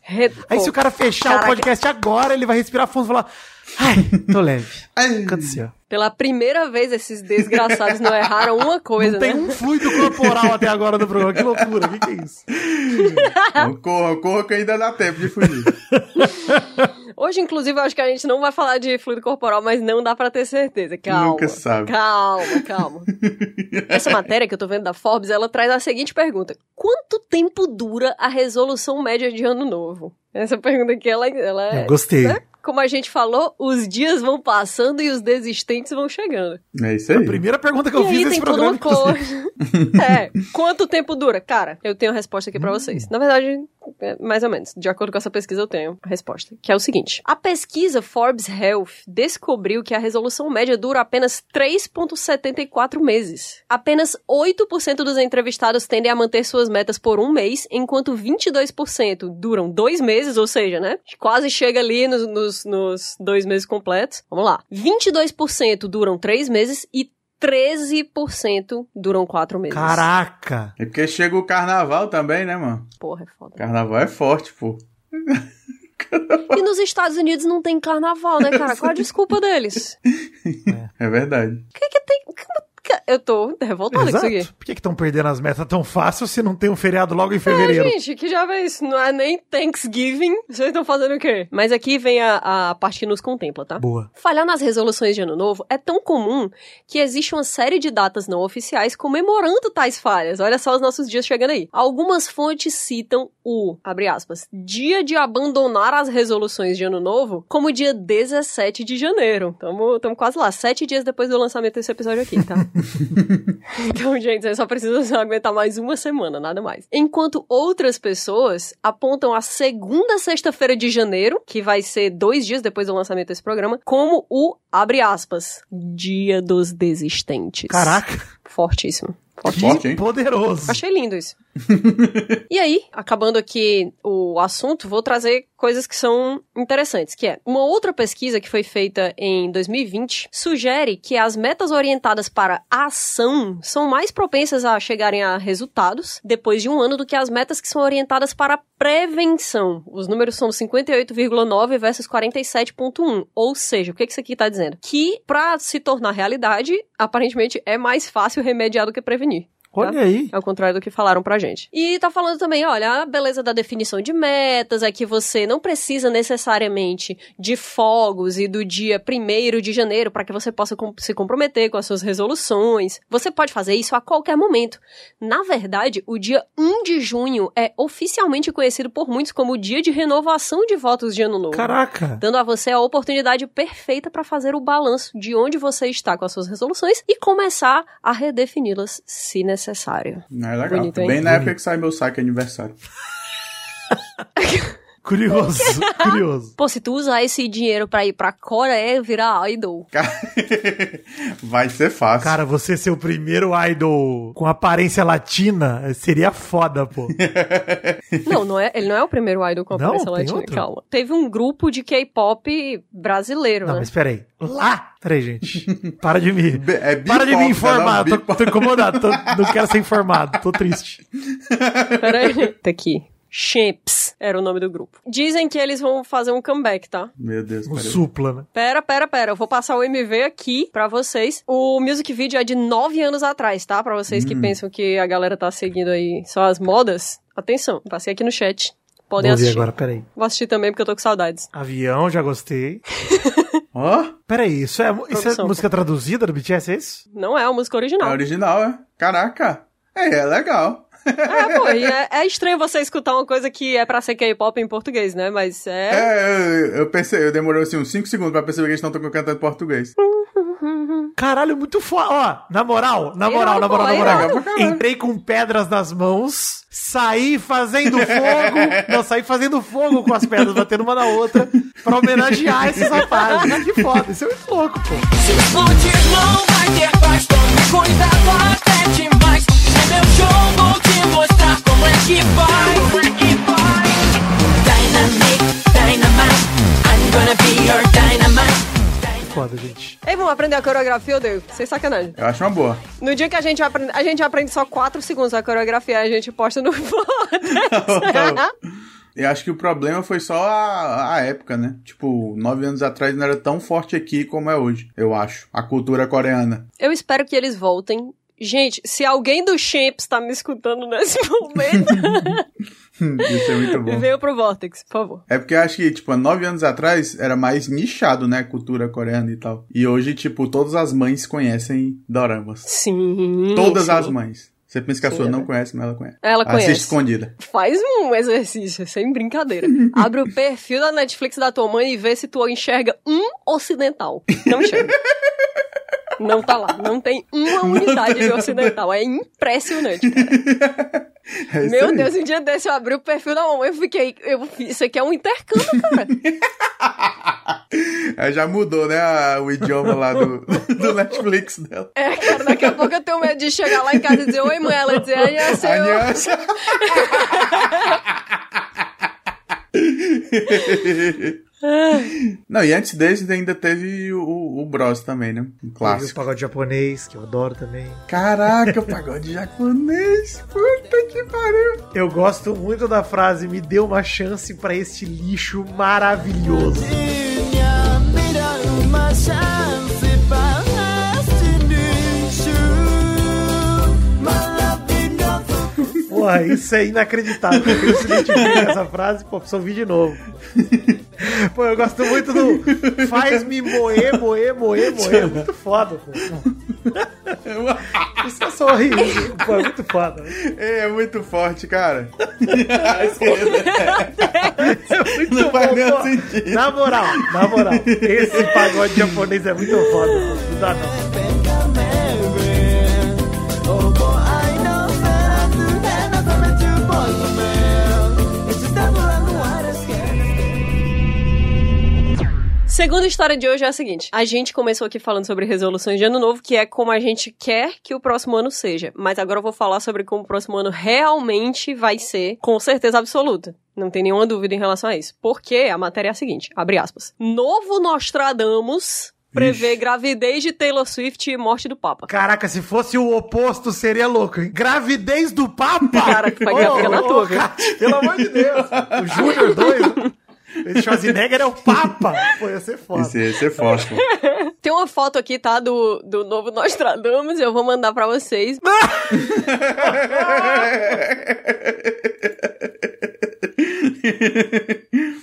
Aí se o cara fechar Caraca. o podcast agora, ele vai respirar fundo e falar: Ai, tô leve. Aconteceu. Pela primeira vez, esses desgraçados não erraram uma coisa, não tem né? um fluido corporal até agora no programa. Que loucura, o que, que é isso? corra, corra que ainda dá tempo de fugir. Hoje, inclusive, eu acho que a gente não vai falar de fluido corporal, mas não dá para ter certeza. Calma. Nunca sabe. Calma, calma. Essa matéria que eu tô vendo da Forbes, ela traz a seguinte pergunta: Quanto tempo dura a resolução média de ano novo? Essa pergunta aqui, ela, ela é. Eu gostei. Né? Como a gente falou, os dias vão passando e os desistentes vão chegando. É isso aí. A primeira pergunta que eu e fiz aí nesse tem programa. Toda uma coisa. é, quanto tempo dura? Cara, eu tenho a resposta aqui para hum. vocês. Na verdade, é, mais ou menos. De acordo com essa pesquisa, eu tenho a resposta. Que é o seguinte: a pesquisa Forbes Health descobriu que a resolução média dura apenas 3,74 meses. Apenas 8% dos entrevistados tendem a manter suas metas por um mês, enquanto 22% duram dois meses, ou seja, né? Quase chega ali nos, nos, nos dois meses completos. Vamos lá. 22% duram três meses e 13% duram quatro meses. Caraca! É porque chega o carnaval também, né, mano? Porra, é foda. Carnaval é forte, pô. E nos Estados Unidos não tem carnaval, né, cara? Qual a desculpa deles? É, é verdade. O que, que tem. Eu tô revoltada com isso aqui. Por que estão perdendo as metas tão fácil se não tem um feriado logo em fevereiro? É, gente, que já vê isso. Não é nem Thanksgiving. Vocês estão fazendo o quê? Mas aqui vem a, a parte que nos contempla, tá? Boa. Falhar nas resoluções de ano novo é tão comum que existe uma série de datas não oficiais comemorando tais falhas. Olha só os nossos dias chegando aí. Algumas fontes citam o, abre aspas, dia de abandonar as resoluções de ano novo como dia 17 de janeiro. Estamos quase lá, sete dias depois do lançamento desse episódio aqui, tá? então, gente, você só precisa aguentar mais uma semana, nada mais. Enquanto outras pessoas apontam a segunda sexta-feira de janeiro, que vai ser dois dias depois do lançamento desse programa, como o, abre aspas, Dia dos Desistentes. Caraca! Fortíssimo. Forte, hein? Poderoso. Achei lindo isso. e aí, acabando aqui o assunto, vou trazer coisas que são interessantes, que é uma outra pesquisa que foi feita em 2020 sugere que as metas orientadas para ação são mais propensas a chegarem a resultados depois de um ano do que as metas que são orientadas para prevenção. Os números são 58,9 versus 47,1. Ou seja, o que isso aqui está dizendo? Que para se tornar realidade, aparentemente é mais fácil remediar do que prevenir. Olha tá? aí. Ao contrário do que falaram pra gente. E tá falando também, olha, a beleza da definição de metas é que você não precisa necessariamente de fogos e do dia 1 de janeiro para que você possa se comprometer com as suas resoluções. Você pode fazer isso a qualquer momento. Na verdade, o dia 1 de junho é oficialmente conhecido por muitos como o dia de renovação de votos de ano novo. Caraca! Dando a você a oportunidade perfeita para fazer o balanço de onde você está com as suas resoluções e começar a redefini-las se necessário necessário. Não é legal. Bonito, Bem na época que sai meu saque aniversário. Curioso, curioso. Pô, se tu usar esse dinheiro pra ir pra Coreia virar idol. Vai ser fácil. Cara, você ser o primeiro idol com aparência latina seria foda, pô. não, não é, ele não é o primeiro idol com aparência não, latina, calma. Teve um grupo de K-pop brasileiro, não, né? mas peraí. Lá? Peraí, gente. Para de me. É para de me informar. Tô, tô, incomodado. Tô, não quero ser informado. Tô triste. Peraí. Tá aqui. Champs era o nome do grupo. Dizem que eles vão fazer um comeback, tá? Meu Deus, Um supla, né? Pera, pera, pera. Eu vou passar o MV aqui pra vocês. O music video é de nove anos atrás, tá? Pra vocês hum. que pensam que a galera tá seguindo aí só as modas. Atenção, passei aqui no chat. Podem Vou assistir. agora, peraí. Vou assistir também porque eu tô com saudades. Avião, já gostei. Ó, Peraí, isso é, isso é música traduzida do BTS, é isso? Não é a música é original. original, é? Caraca. É, é legal. É, pô, e é, é estranho você escutar uma coisa que é pra ser K-pop em português, né? Mas é. É, eu, eu pensei, eu demorei assim uns 5 segundos pra perceber que eles não estão cantando em português. Caralho, muito foda. Ó, na moral, na moral, na moral, na moral. Entrei com pedras nas mãos, saí fazendo fogo. não, saí fazendo fogo com as pedras, batendo uma na outra, pra homenagear esses rapazes. Que foda, isso é muito louco, pô. Se não vai ter paz Tome cuidado até demais No meu show vou mostrar como é que vai é Dynamic, dynamite I'm gonna be your dynamite Foda, gente. Ei, vamos aprender a coreografia, eu dei. Sem sacanagem. Eu acho uma boa. No dia que a gente aprende, a gente aprende só 4 segundos a coreografia, a gente posta no Eu acho que o problema foi só a, a época, né? Tipo, nove anos atrás não era tão forte aqui como é hoje, eu acho. A cultura coreana. Eu espero que eles voltem. Gente, se alguém do Champs tá me escutando nesse momento, Isso é muito bom. venha pro Vortex, por favor. É porque eu acho que, tipo, há nove anos atrás era mais nichado, né? Cultura coreana e tal. E hoje, tipo, todas as mães conhecem doramas. Sim. Todas sim. as mães. Você pensa que a Sim, sua é não conhece, mas ela conhece. Ela Assiste conhece. escondida. Faz um exercício, sem brincadeira. Abre o perfil da Netflix da tua mãe e vê se tu enxerga um ocidental. Não enxerga. Não tá lá. Não tem uma unidade de ocidental. É impressionante, cara. É Meu aí. Deus, um dia desse eu abri o perfil da mamãe e fiquei. Eu, isso aqui é um intercâmbio, cara. Aí já mudou, né? a- o idioma lá do, do Netflix dela. É, cara, daqui a pouco eu tenho medo de chegar lá em casa e dizer oi, mãe. Ela dizer, ai, é seu. Não, e antes desse ainda teve o, o Bros também, né? Um Teve o clássico. pagode japonês, que eu adoro também. Caraca, o pagode japonês. Puta que pariu. Eu gosto muito da frase, me dê uma chance pra este lixo maravilhoso. Porra, isso é inacreditável. Eu se identifico com essa frase, pô, preciso ouvir de novo. Pô, eu gosto muito do faz-me moer, moer, moer, moer. É muito foda, pô. Isso é só rir. Pô, é muito foda. É, é muito forte, cara. É muito Não faz bom, nenhum pô. sentido. Na moral, na moral. Esse pagode japonês é muito foda, pô. Não dá não. Segunda história de hoje é a seguinte: a gente começou aqui falando sobre resoluções de ano novo, que é como a gente quer que o próximo ano seja. Mas agora eu vou falar sobre como o próximo ano realmente vai ser, com certeza absoluta. Não tem nenhuma dúvida em relação a isso. Porque a matéria é a seguinte: abre aspas. Novo Nostradamus prevê Ixi. gravidez de Taylor Swift e morte do Papa. Caraca, se fosse o oposto, seria louco, hein? Gravidez do Papa! Cara, que vai ficar na tua? Kátia, Pelo amor de Deus! O Júnior 2, esse Schwarzenegger é o Papa! Pô, ia ser foda. Esse, esse é forte, pô. Tem uma foto aqui, tá? Do, do novo Nostradamus, eu vou mandar pra vocês.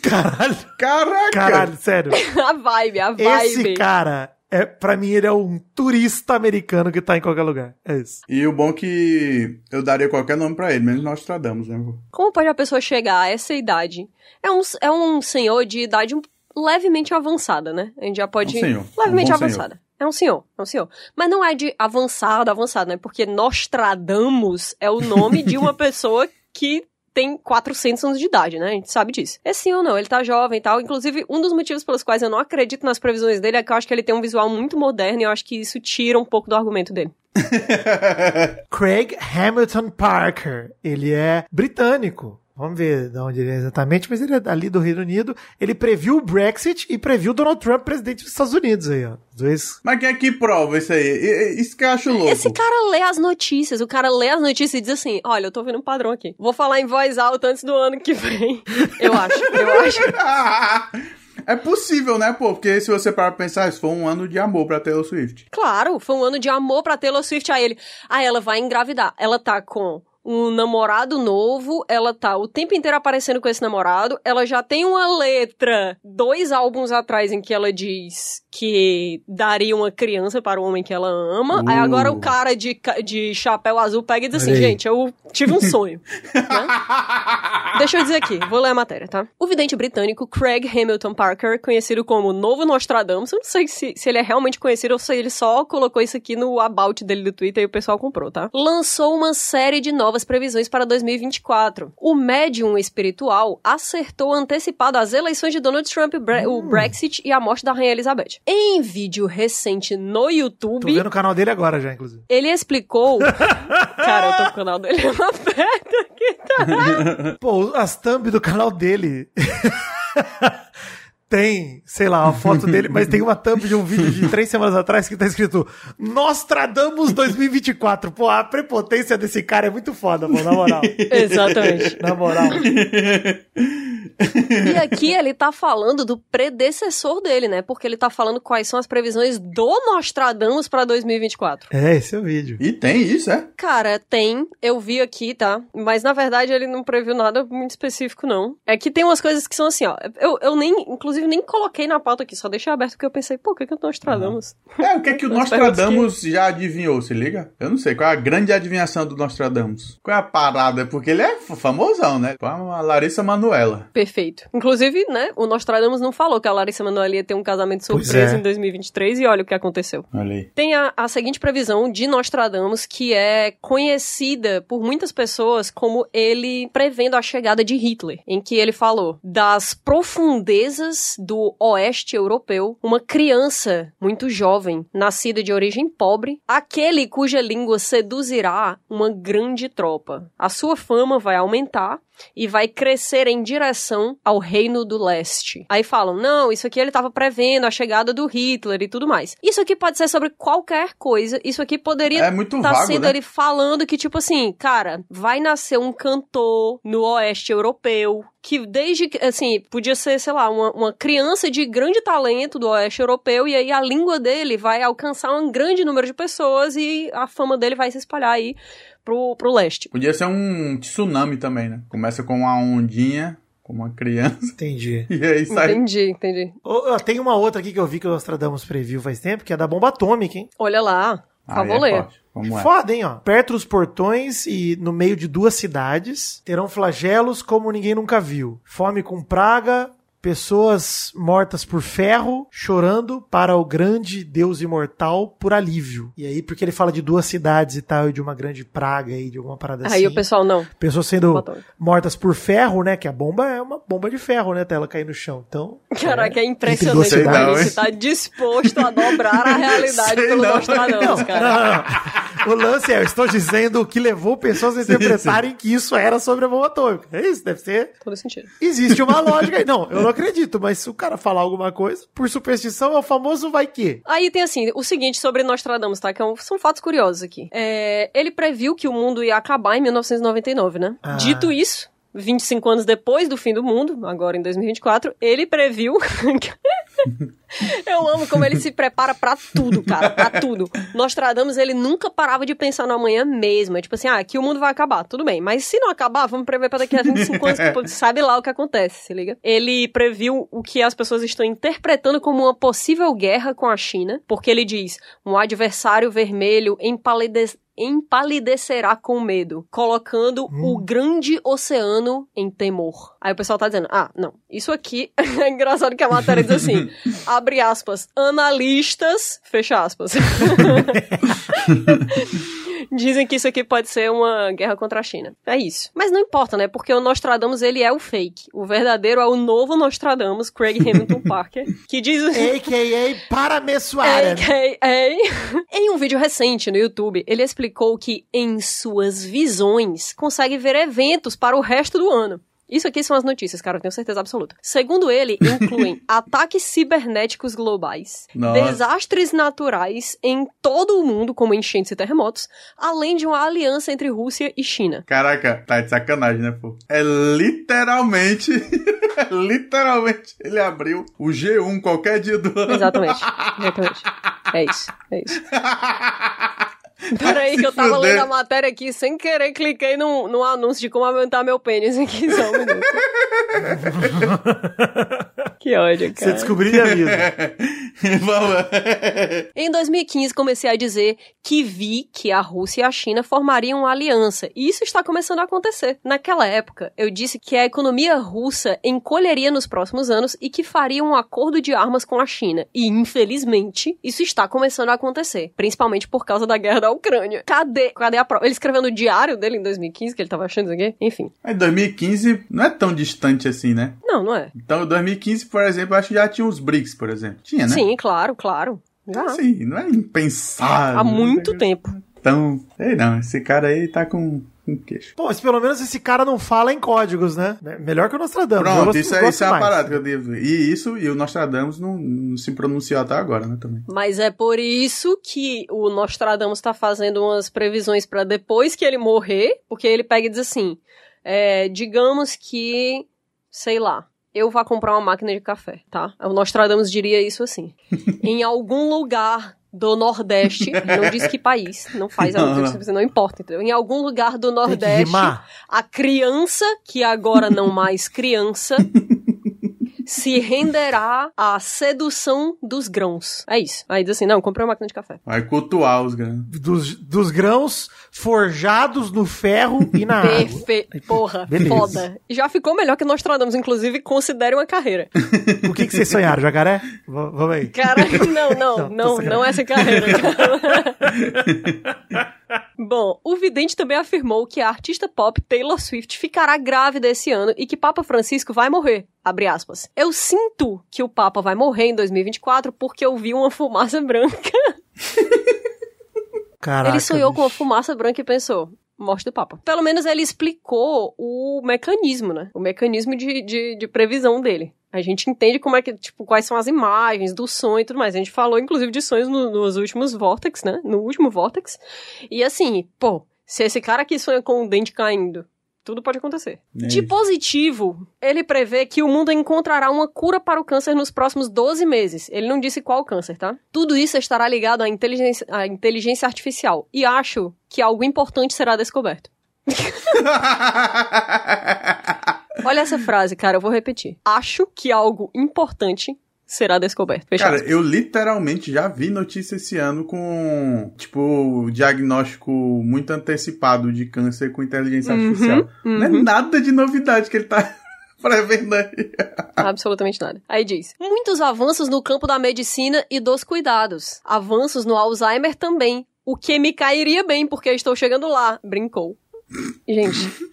Caralho, Caraca! caralho, sério. a vibe, a vibe. Esse cara, é, pra mim, ele é um turista americano que tá em qualquer lugar. É isso. E o bom é que eu daria qualquer nome pra ele, menos nós tradamos, né? Como pode a pessoa chegar a essa idade? É um, é um senhor de idade levemente avançada, né? A gente já pode. Um senhor, Levemente um bom avançada. É um senhor, é um senhor. Mas não é de avançado, avançado, né? Porque Nostradamus é o nome de uma pessoa que tem 400 anos de idade, né? A gente sabe disso. Esse senhor não, ele tá jovem e tal. Inclusive, um dos motivos pelos quais eu não acredito nas previsões dele é que eu acho que ele tem um visual muito moderno e eu acho que isso tira um pouco do argumento dele. Craig Hamilton Parker. Ele é britânico. Vamos ver de onde ele é exatamente, mas ele é ali do Reino Unido. Ele previu o Brexit e previu Donald Trump presidente dos Estados Unidos aí, ó. Dois. Mas quem é que prova isso aí? Isso que eu acho louco. Esse cara lê as notícias, o cara lê as notícias e diz assim: Olha, eu tô vendo um padrão aqui. Vou falar em voz alta antes do ano que vem. Eu acho, eu acho. É possível, né, pô? Porque se você parar pra pensar, isso foi um ano de amor pra Taylor Swift. Claro, foi um ano de amor pra Taylor Swift. Aí ele, ah, ela vai engravidar. Ela tá com um namorado novo, ela tá o tempo inteiro aparecendo com esse namorado, ela já tem uma letra dois álbuns atrás em que ela diz que daria uma criança para o homem que ela ama, aí Uh. agora o cara de, de chapéu azul pega e diz assim, aí. gente, eu tive um sonho. né? Deixa eu dizer aqui, vou ler a matéria, tá? O vidente britânico Craig Hamilton Parker, conhecido como Novo Nostradamus, eu não sei se, se ele é realmente conhecido ou se ele só colocou isso aqui no about dele do Twitter e o pessoal comprou, tá? Lançou uma série de novas previsões para 2024. O médium espiritual acertou antecipado as eleições de Donald Trump, Bre- o Brexit e a morte da Rainha Elizabeth. Em vídeo recente no Tô YouTube, vendo o canal dele agora já, inclusive. ele explicou... Cara, eu tô com o canal dele na perto aqui, tá? Pô, as thumb do canal dele. tem, sei lá, uma foto dele, mas tem uma thumb de um vídeo de três semanas atrás que tá escrito Nostradamus 2024. Pô, a prepotência desse cara é muito foda, pô, na moral. Exatamente. Na moral. E aqui ele tá falando do predecessor dele, né? Porque ele tá falando quais são as previsões do Nostradamus pra 2024. É, esse é o vídeo. E tem isso, é? Cara, tem, eu vi aqui, tá? Mas na verdade ele não previu nada muito específico, não. É que tem umas coisas que são assim, ó. Eu, eu nem, inclusive, nem coloquei na pauta aqui, só deixei aberto porque eu pensei, pô, o que, que é o Nostradamus? É, o que é que o Nostradamus já adivinhou, se liga? Eu não sei, qual é a grande adivinhação do Nostradamus? Qual é a parada? Porque ele é famosão, né? Com a Larissa Manuela. Perfeito. Inclusive, né, o Nostradamus não falou que a Larissa Manoela ia ter um casamento surpresa é. em 2023 e olha o que aconteceu. Tem a, a seguinte previsão de Nostradamus, que é conhecida por muitas pessoas como ele prevendo a chegada de Hitler, em que ele falou das profundezas do oeste europeu, uma criança muito jovem, nascida de origem pobre, aquele cuja língua seduzirá uma grande tropa. A sua fama vai aumentar e vai crescer em direção ao reino do leste. Aí falam, não, isso aqui ele tava prevendo a chegada do Hitler e tudo mais. Isso aqui pode ser sobre qualquer coisa. Isso aqui poderia É muito tá sendo né? ele falando que, tipo assim, cara, vai nascer um cantor no oeste europeu. Que desde que, assim, podia ser, sei lá, uma, uma criança de grande talento do oeste europeu, e aí a língua dele vai alcançar um grande número de pessoas e a fama dele vai se espalhar aí pro, pro leste. Podia ser um tsunami também, né? Começa com uma ondinha, com uma criança, Entendi. e aí sai. Entendi, entendi. Ó, tem uma outra aqui que eu vi que o Nostradamus previu faz tempo, que é da bomba atômica, hein? Olha lá. Por favor, é leia. forte. Como é? Foda, hein, ó. Perto dos portões e no meio de duas cidades, terão flagelos como ninguém nunca viu. Fome com praga, pessoas mortas por ferro, chorando para o grande Deus imortal por alívio. E aí, porque ele fala de duas cidades e tal, e de uma grande praga aí, de alguma parada Aí assim. o pessoal, não. Pessoas sendo Botou. mortas por ferro, né? Que a bomba é uma bomba de ferro, né? Até ela cair no chão. Então. Caraca, é Entre impressionante como você tá disposto a dobrar a realidade Sei pelo não. Nostradamus, Não, cara. não, não. O lance é, eu estou dizendo o que levou pessoas a interpretarem que isso era sobre a bomba atômica. É isso, deve ser. Todo sentido. Existe uma lógica aí. Não, eu não acredito, mas se o cara falar alguma coisa, por superstição, é o famoso vai que. Aí tem assim, o seguinte sobre Nostradamus, tá? Que é são fatos curiosos aqui. É, ele previu que o mundo ia acabar em 1999, né? Ah. Dito isso, 25 anos depois do fim do mundo, agora em 2024, ele previu. Eu amo como ele se prepara pra tudo, cara, pra tudo. Nostradamus, ele nunca parava de pensar no amanhã mesmo. É tipo assim, ah, aqui o mundo vai acabar, tudo bem. Mas se não acabar, vamos prever pra daqui a 25 anos, que pô, sabe lá o que acontece, se liga? Ele previu o que as pessoas estão interpretando como uma possível guerra com a China, porque ele diz, um adversário vermelho empalidece empalidecerá com medo, colocando o grande oceano em temor. Aí o pessoal tá dizendo, ah, não, isso aqui é engraçado que a matéria diz assim, abre aspas, analistas, fecha aspas. Dizem que isso aqui pode ser uma guerra contra a China. É isso. Mas não importa, né? Porque o Nostradamus, ele é o fake. O verdadeiro é o novo Nostradamus, Craig Hamilton Parker, que diz... A.K.A. Paramessuara. AKA. Em um vídeo recente no YouTube, ele explicou que em suas visões consegue ver eventos para o resto do ano. Isso aqui são as notícias, cara, eu tenho certeza absoluta. Segundo ele, incluem ataques cibernéticos globais, Nossa. desastres naturais em todo o mundo, como enchentes e terremotos, além de uma aliança entre Rússia e China. Caraca, tá de sacanagem, né, pô? É literalmente. literalmente. Ele abriu o G1 qualquer dia do ano. Exatamente. Exatamente. É isso. É isso. Peraí, que eu tava fuder. lendo a matéria aqui sem querer, cliquei num, num anúncio de como aumentar meu pênis aqui só um minuto. que ódio, Você cara. descobriu a vida. Vamos. Em 2015, comecei a dizer que vi que a Rússia e a China formariam uma aliança, e isso está começando a acontecer. Naquela época, eu disse que a economia russa encolheria nos próximos anos e que faria um acordo de armas com a China. E, infelizmente, isso está começando a acontecer, principalmente por causa da guerra da Ucrânia. Cadê? Cadê a prova? Ele escreveu no diário dele em 2015 que ele tava achando isso aqui? Enfim. Mas 2015 não é tão distante assim, né? Não, não é. Então, 2015, por exemplo, acho que já tinha os BRICS, por exemplo. Tinha, né? Sim, claro, claro. Já. Sim, não é impensável. Há muito tempo. Então, sei não, esse cara aí tá com, com queixo. Pô, mas pelo menos esse cara não fala em códigos, né? Melhor que o Nostradamus. Pronto, gosto- isso, é, isso é a mais. parada que eu devo. E isso, e o Nostradamus não, não se pronunciou até agora, né, também. Mas é por isso que o Nostradamus tá fazendo umas previsões pra depois que ele morrer, porque ele pega e diz assim: é, digamos que, sei lá, eu vá comprar uma máquina de café, tá? O Nostradamus diria isso assim: em algum lugar do Nordeste, não diz que país, não faz Não, não, não. não importa, entendeu? Em algum lugar do Nordeste, a criança, que agora não mais criança, se renderá à sedução dos grãos. É isso. Aí diz assim, não, comprei uma máquina de café. Vai cultuar os grandes. Dos, dos grãos forjados no ferro e na água. Perfeito. Porra, Beleza. foda. Já ficou melhor que Nostradamus, inclusive, considere uma carreira. O que, que vocês sonharam, jacaré? V- vamos aí. Cara, não, não, Não, não, não essa carreira. Bom, o vidente também afirmou que a artista pop Taylor Swift ficará grávida esse ano e que Papa Francisco vai morrer. Abre aspas. Eu sinto que o Papa vai morrer em 2024 porque eu vi uma fumaça branca. Caraca, ele sonhou bicho. com uma fumaça branca e pensou. Morte do Papa. Pelo menos ele explicou o mecanismo, né? O mecanismo de, de, de previsão dele. A gente entende como é que, tipo, quais são as imagens do sonho e tudo mais. A gente falou, inclusive, de sonhos no- nos últimos Vortex, né? No último Vortex. E assim, pô, se esse cara aqui sonha com o dente caindo, tudo pode acontecer. É De positivo, ele prevê que o mundo encontrará uma cura para o câncer nos próximos 12 meses. Ele não disse qual câncer, tá? Tudo isso estará ligado à inteligência, à inteligência artificial. E acho que algo importante será descoberto. Olha essa frase, cara, eu vou repetir. Acho que algo importante será descoberto. Fecha Cara, eu literalmente já vi notícia esse ano com, tipo, diagnóstico muito antecipado de câncer com inteligência Uhum, artificial. Não é nada de novidade que ele tá prevendo aí. Absolutamente nada. Aí diz: muitos avanços no campo da medicina e dos cuidados. Avanços no Alzheimer também. O que me cairia bem, porque estou chegando lá. Brincou. Gente.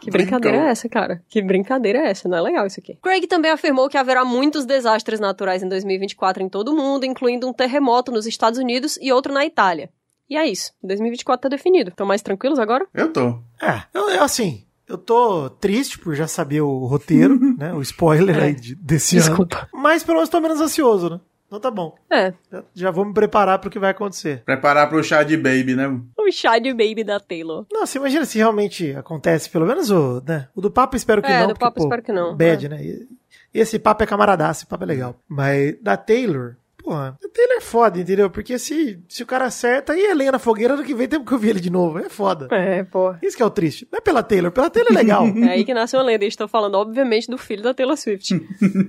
Que brincadeira Brincou. é essa, cara? Que brincadeira é essa? Não é legal isso aqui. Craig também afirmou que haverá muitos desastres naturais em 2024 em todo o mundo, incluindo um terremoto nos Estados Unidos e outro na Itália. E é isso. 2024 tá definido. Estão mais tranquilos agora? Eu tô. É, eu, eu, assim, eu tô triste por já saber o roteiro, né? O spoiler aí de- desse ano. Desculpa. Mas pelo menos tô menos ansioso, né? Então tá bom. É. Já, já vou me preparar pro que vai acontecer. Preparar pro chá de baby, né? O chá de baby da Taylor. Não, você imagina se realmente acontece, pelo menos o, né? O do Papa espero que É, não. do porque, Papa pô, espero que não. Bad, né? E- Esse papo é camaradaço, esse papo é legal. Mas da Taylor, porra, a Taylor é foda, entendeu? Porque se, se o cara acerta, aí é lenha na fogueira, do que vem tempo que eu vi ele de novo. É foda. É, pô. Isso que é o triste. Não é pela Taylor, pela Taylor é legal. É aí que nasce uma lenda. E estou falando, obviamente, do filho da Taylor Swift.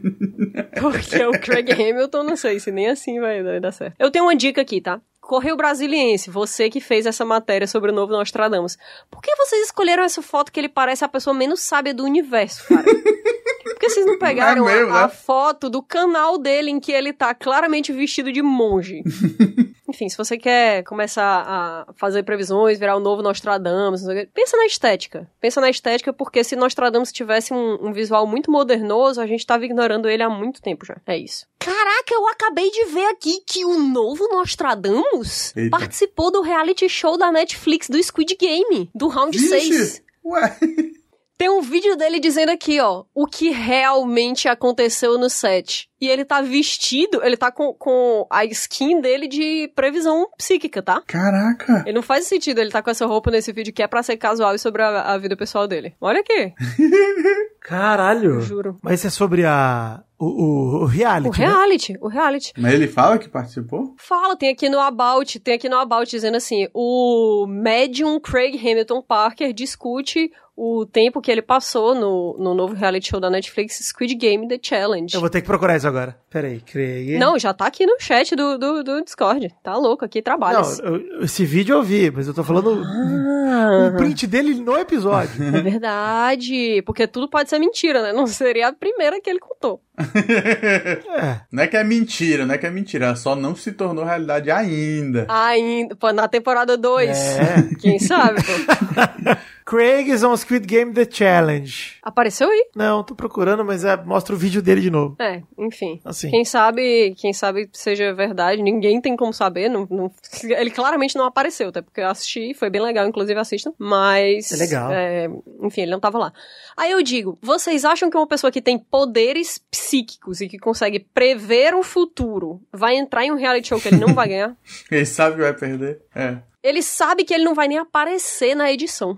Porque o Craig Hamilton, não sei se nem assim vai, vai dar certo. Eu tenho uma dica aqui, tá? Correio Brasiliense, você que fez essa matéria sobre o novo Nostradamus. Por que vocês escolheram essa foto que ele parece a pessoa menos sábia do universo, cara? Por que vocês não pegaram Não é meu, a, a né? foto do canal dele em que ele tá claramente vestido de monge? Enfim, se você quer começar a fazer previsões, virar o novo Nostradamus, não sei o quê, pensa na estética. Pensa na estética, porque se Nostradamus tivesse um, um visual muito modernoso, a gente tava ignorando ele há muito tempo já. É isso. Caraca, eu acabei de ver aqui que o novo Nostradamus Eita. participou do reality show da Netflix do Squid Game, do Round 6. Vixe! Ué, Tem um vídeo dele dizendo aqui, ó, o que realmente aconteceu no set. E ele tá vestido, ele tá com, com a skin dele de previsão psíquica, tá? caraca! Ele não faz sentido ele tá com essa roupa nesse vídeo que é pra ser casual e sobre a, a vida pessoal dele. Olha aqui, Caralho. juro. Mas isso é sobre a, O, o, o reality. O né? reality, o reality. Mas ele fala que participou? Fala, tem aqui no About, tem aqui no About dizendo assim, o médium Craig Hamilton Parker discute o tempo que ele passou no, no novo reality show da Netflix, Squid Game The Challenge. Eu vou ter que procurar isso agora. Peraí, Craig. Não, já tá aqui no chat do, do, do Discord. Tá louco, aqui trabalhas. Não, eu- esse vídeo eu vi, mas eu tô falando Ah, um print dele no episódio. é verdade. Porque tudo pode ser mentira, né? Não seria a primeira que ele contou. É. Não é que é mentira, não é que é mentira, ela só não se tornou realidade ainda. Ainda, pô, na temporada 2. É. Quem sabe, pô. Craig is on Squid Game The Challenge. Apareceu aí. Não, tô procurando, mas é, mostra o vídeo dele de novo. É, enfim. Assim. Quem sabe, quem sabe seja verdade, ninguém tem como saber. Não, não- ele claramente não apareceu, até porque eu assisti, foi bem legal, inclusive assistam. Mas. É legal. é, enfim, ele não tava lá. Aí eu digo: vocês acham que uma pessoa que tem poderes psíquicos e que consegue prever o futuro vai entrar em um reality show que ele não vai ganhar? Ele sabe que vai perder. É. Ele sabe que ele não vai nem aparecer na edição.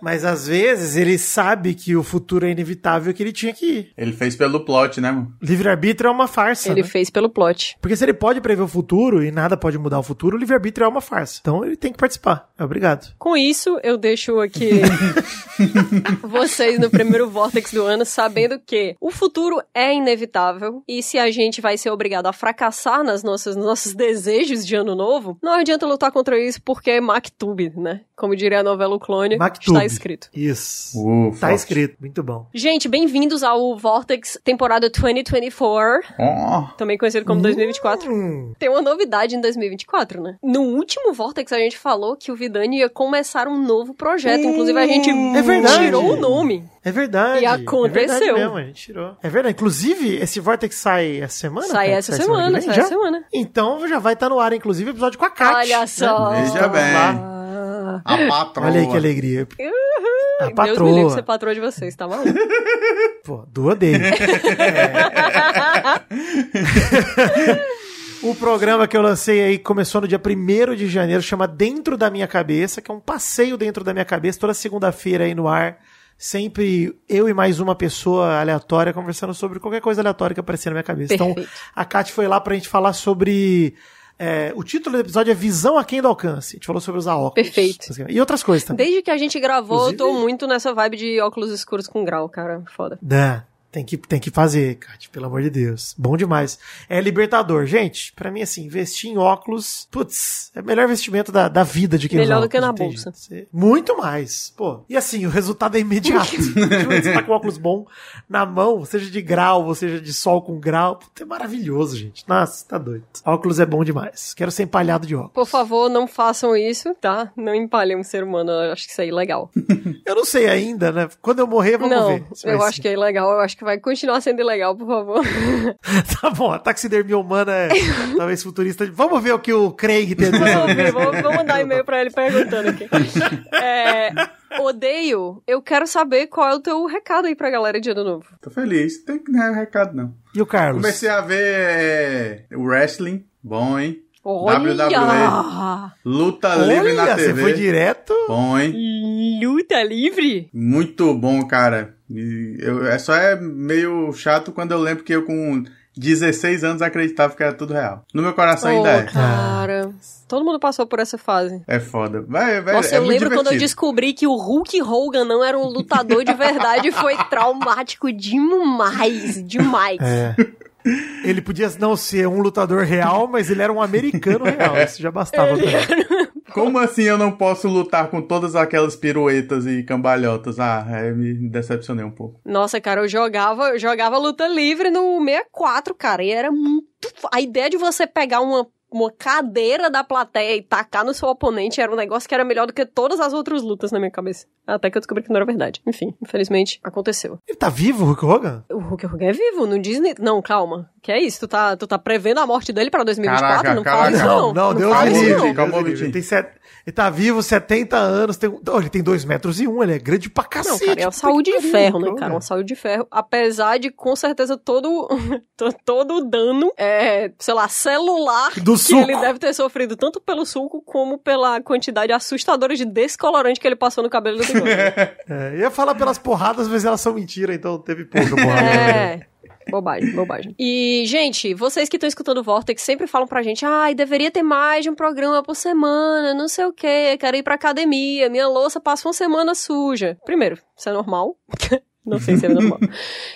Mas às vezes ele sabe que o futuro é inevitável e que ele tinha que ir. Ele fez pelo plot, né, mano? Livre-arbítrio é uma farsa. ele né? fez pelo plot. Porque se ele pode prever o futuro e nada pode mudar o futuro, o livre-arbítrio é uma farsa. Então ele tem que participar. Obrigado. Com isso, eu deixo aqui vocês no primeiro Vortex do ano sabendo que o futuro é inevitável e se a gente vai ser obrigado a fracassar nas nossas, nos nossos desejos de ano novo, não adianta lutar contra isso porque é Mactube, né? Como diria a novela O Clone, Mactube. Escrito. Isso. Uh, tá forte. escrito. Muito bom. Gente, bem-vindos ao Vortex temporada 2024, Ó, também conhecido como 2024. Hum, Tem uma novidade em 2024, né? No último Vortex a gente falou que o Vidani ia começar um novo projeto. Inclusive a gente É verdade. tirou o nome. é verdade. E aconteceu. É verdade mesmo, a gente tirou. É verdade. Inclusive, esse Vortex sai essa semana? Sai essa que semana, vem sai já? essa semana. Então já vai estar no ar, inclusive, o episódio com a Kat. Olha só. Né? Veja Então, bem. lá. A patroa. Olha aí que alegria. A Deus me livre patroa. ser patroa de vocês, tá maluco? Pô, do odeio. É. O programa que eu lancei aí começou no dia 1 de janeiro, chama Dentro da Minha Cabeça, que é um passeio dentro da minha cabeça, toda segunda-feira aí no ar. Sempre eu e mais uma pessoa aleatória conversando sobre qualquer coisa aleatória que aparecia na minha cabeça. Então, Perfeito. a Kat foi lá pra gente falar sobre. É, o título do episódio é Visão a quem do alcance. A gente falou sobre usar óculos. Perfeito. E outras coisas também. Desde que a gente gravou, eu tô Inclusive- muito nessa vibe de óculos escuros com grau, cara. Foda. Dá. Tem que, tem que fazer, Kat, pelo amor de Deus. Bom demais. É libertador. Gente, pra mim, assim, investir em óculos, putz, é o melhor investimento da, da vida de quem Melhor do que na bolsa. Você- Muito mais. Pô. E assim, o resultado é imediato. Você tá com óculos bom na mão, seja de grau, ou seja de sol com grau. Puta, é maravilhoso, gente. Nossa, tá doido. Óculos é bom demais. Quero ser empalhado de óculos. Por favor, não façam isso, tá? Não empalhem um ser humano, eu acho que isso é ilegal. Eu não sei ainda, né? Quando eu morrer, vamos não, ver. eu ser. acho que é ilegal, eu acho que vai continuar sendo ilegal, por favor. Tá bom, a taxidermia humana é talvez futurista. Vamos ver o que o Craig tem a dizer. Vamos ver, vamos, mandar e-mail pra ele perguntando aqui. É, odeio, eu quero saber qual é o teu recado aí pra galera de ano novo. Tô feliz. Tem que dar recado, não. E o Carlos? Comecei a ver é, o wrestling. Bom, hein? Olha! WWE. Luta livre na Olha, você TV. foi direto. Bom, hein? Luta livre? Muito bom, cara. E eu, é só é meio chato quando eu lembro que eu com 16 anos acreditava que era tudo real. No meu coração Oh, ainda é. cara. Todo mundo passou por essa fase. É foda. Vai, vai, Nossa, é eu muito lembro quando eu divertido. descobri que o Hulk Hogan não era um lutador de verdade. foi traumático demais. Demais. É. Ele podia não ser um lutador real, mas ele era um americano real. Isso já bastava pra ele. Como assim eu não posso lutar com todas aquelas piruetas e cambalhotas? Ah, é, me decepcionei um pouco. Nossa, cara, eu jogava, eu jogava luta livre no 64, cara, e era muito. A ideia de você pegar uma, uma cadeira da plateia e tacar no seu oponente era um negócio que era melhor do que todas as outras lutas na minha cabeça. Até que eu descobri que não era verdade. Enfim, infelizmente, aconteceu. Ele tá vivo, o Hulk Hogan? O Hulk Hogan é vivo, no Disney. Não, calma. Que é isso? Tu tá, tu tá prevendo a morte dele pra 2024? Caraca, não caraca. fala isso, não. não, livre. não. Deus Calma, me livre. Vitinho. Ele, tem set- ele tá vivo 70 anos. Tem... Oh, ele tem 2 metros e um, ele é grande pra Não, cacete. cara, é uma saúde de ferro, né, Hulk cara? Hogan. Uma saúde de ferro. Apesar de, com certeza, todo, to- todo o dano, é, sei lá, celular Do que suco. ele deve ter sofrido, tanto pelo suco como pela quantidade assustadora de descolorante que ele passou no cabelo do bigode. É, eu ia falar pelas porradas, mas elas são mentira, então teve pouca porrada. É. Bobagem, bobagem. E, gente, vocês que estão escutando o Vortex sempre falam pra gente, ai, deveria ter mais de um programa por semana, não sei o quê, quero ir pra academia, minha louça passa uma semana suja. Primeiro, isso é normal. Não sei se é normal.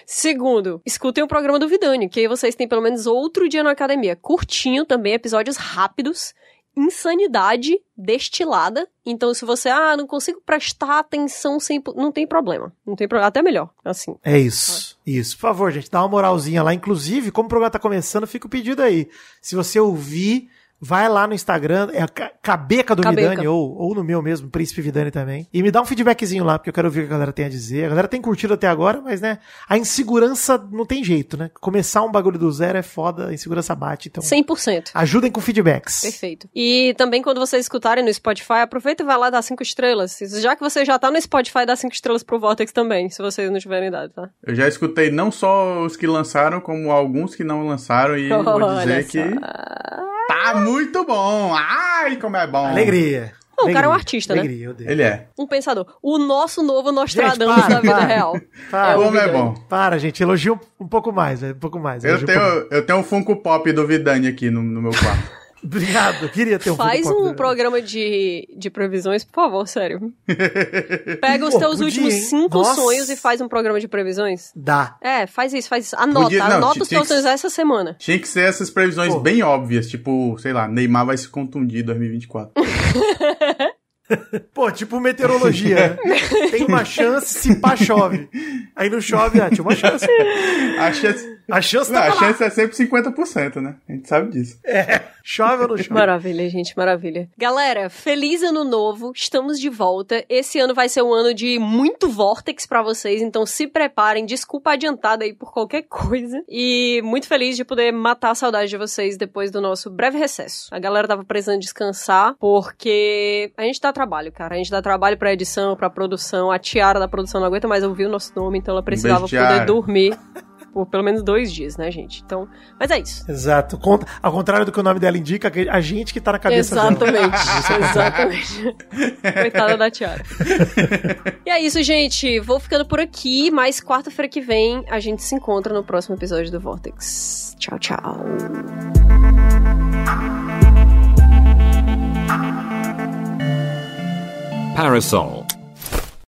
Segundo, escutem o programa do Vidani, que aí vocês têm pelo menos outro dia na academia. Curtinho também, episódios rápidos, insanidade destilada. Então, se você, ah, não consigo prestar atenção sem. Não tem problema. Não tem problema. Até melhor, assim. É isso. Isso. Por favor, gente, dá uma moralzinha lá. Inclusive, como o programa tá começando, fica o pedido aí. Se você ouvir. Vai lá no Instagram, é a Ca- Cabeca do Cabeca. Vidani, ou, ou no meu mesmo, Príncipe Vidani também. E me dá um feedbackzinho lá, porque eu quero ouvir o que a galera tem a dizer. A galera tem curtido até agora, mas, né, a insegurança não tem jeito, né? Começar um bagulho do zero é foda, a insegurança bate, então... 100%. Ajudem com feedbacks. Perfeito. E também quando vocês escutarem no Spotify, aproveita e vai lá dar cinco estrelas. Já que você já tá no Spotify, dá cinco estrelas pro Vortex também, se vocês não tiverem dado, tá? Eu já escutei não só os que lançaram, como alguns que não lançaram, e vou dizer que só. Tá muito bom. Ai, como é bom. Alegria. Não, o cara é um Alegria. artista, né? Alegria, eu dei. Ele é. Um pensador. O nosso novo Nostradamus Gente, para, da vida para. real. Para. É Como é bom. Para, gente, elogia um, pouco mais, velho, um pouco mais. Eu elogio um pouco- tenho, eu tenho um Funko Pop do Vidani aqui no, no meu quarto. Obrigado, eu queria ter um Faz um programa de, de previsões, por favor, sério. Pega os Pô, teus podia, últimos hein? cinco Nossa. sonhos e faz um programa de previsões. Dá. É, faz isso, faz isso. Anota, Podia- não, anota os teus que- sonhos essa semana. Tinha que ser essas previsões Pô. bem óbvias, tipo, sei lá, Neymar vai se contundir em 2024. Pô, tipo meteorologia, né? Tem uma chance se pá chove. Aí não chove, ah, tinha uma chance. A chance, A chance não, tá a chance é sempre 50%, né? A gente sabe disso. Chove ou não chove? Maravilha, gente, maravilha. Galera, feliz ano novo, estamos de volta. Esse ano vai ser um ano de muito Vortex pra vocês, então se preparem. Desculpa adiantada aí por qualquer coisa. E muito feliz de poder matar a saudade de vocês depois do nosso breve recesso. A galera tava precisando descansar, porque a gente dá trabalho, cara. A gente dá trabalho pra edição, pra produção. A Tiara da produção não aguenta mais ouvir o nosso nome, então ela precisava poder dormir. Por pelo menos dois dias, né, gente? Então, mas é isso. Exato. Con- Ao contrário do que o nome dela indica, a gente que tá na cabeça dela. Exatamente. Exatamente. Coitada da Tiara. E é isso, gente. Vou ficando por aqui, mas quarta-feira que vem a gente se encontra no próximo episódio do Vortex. Tchau, tchau. Parasol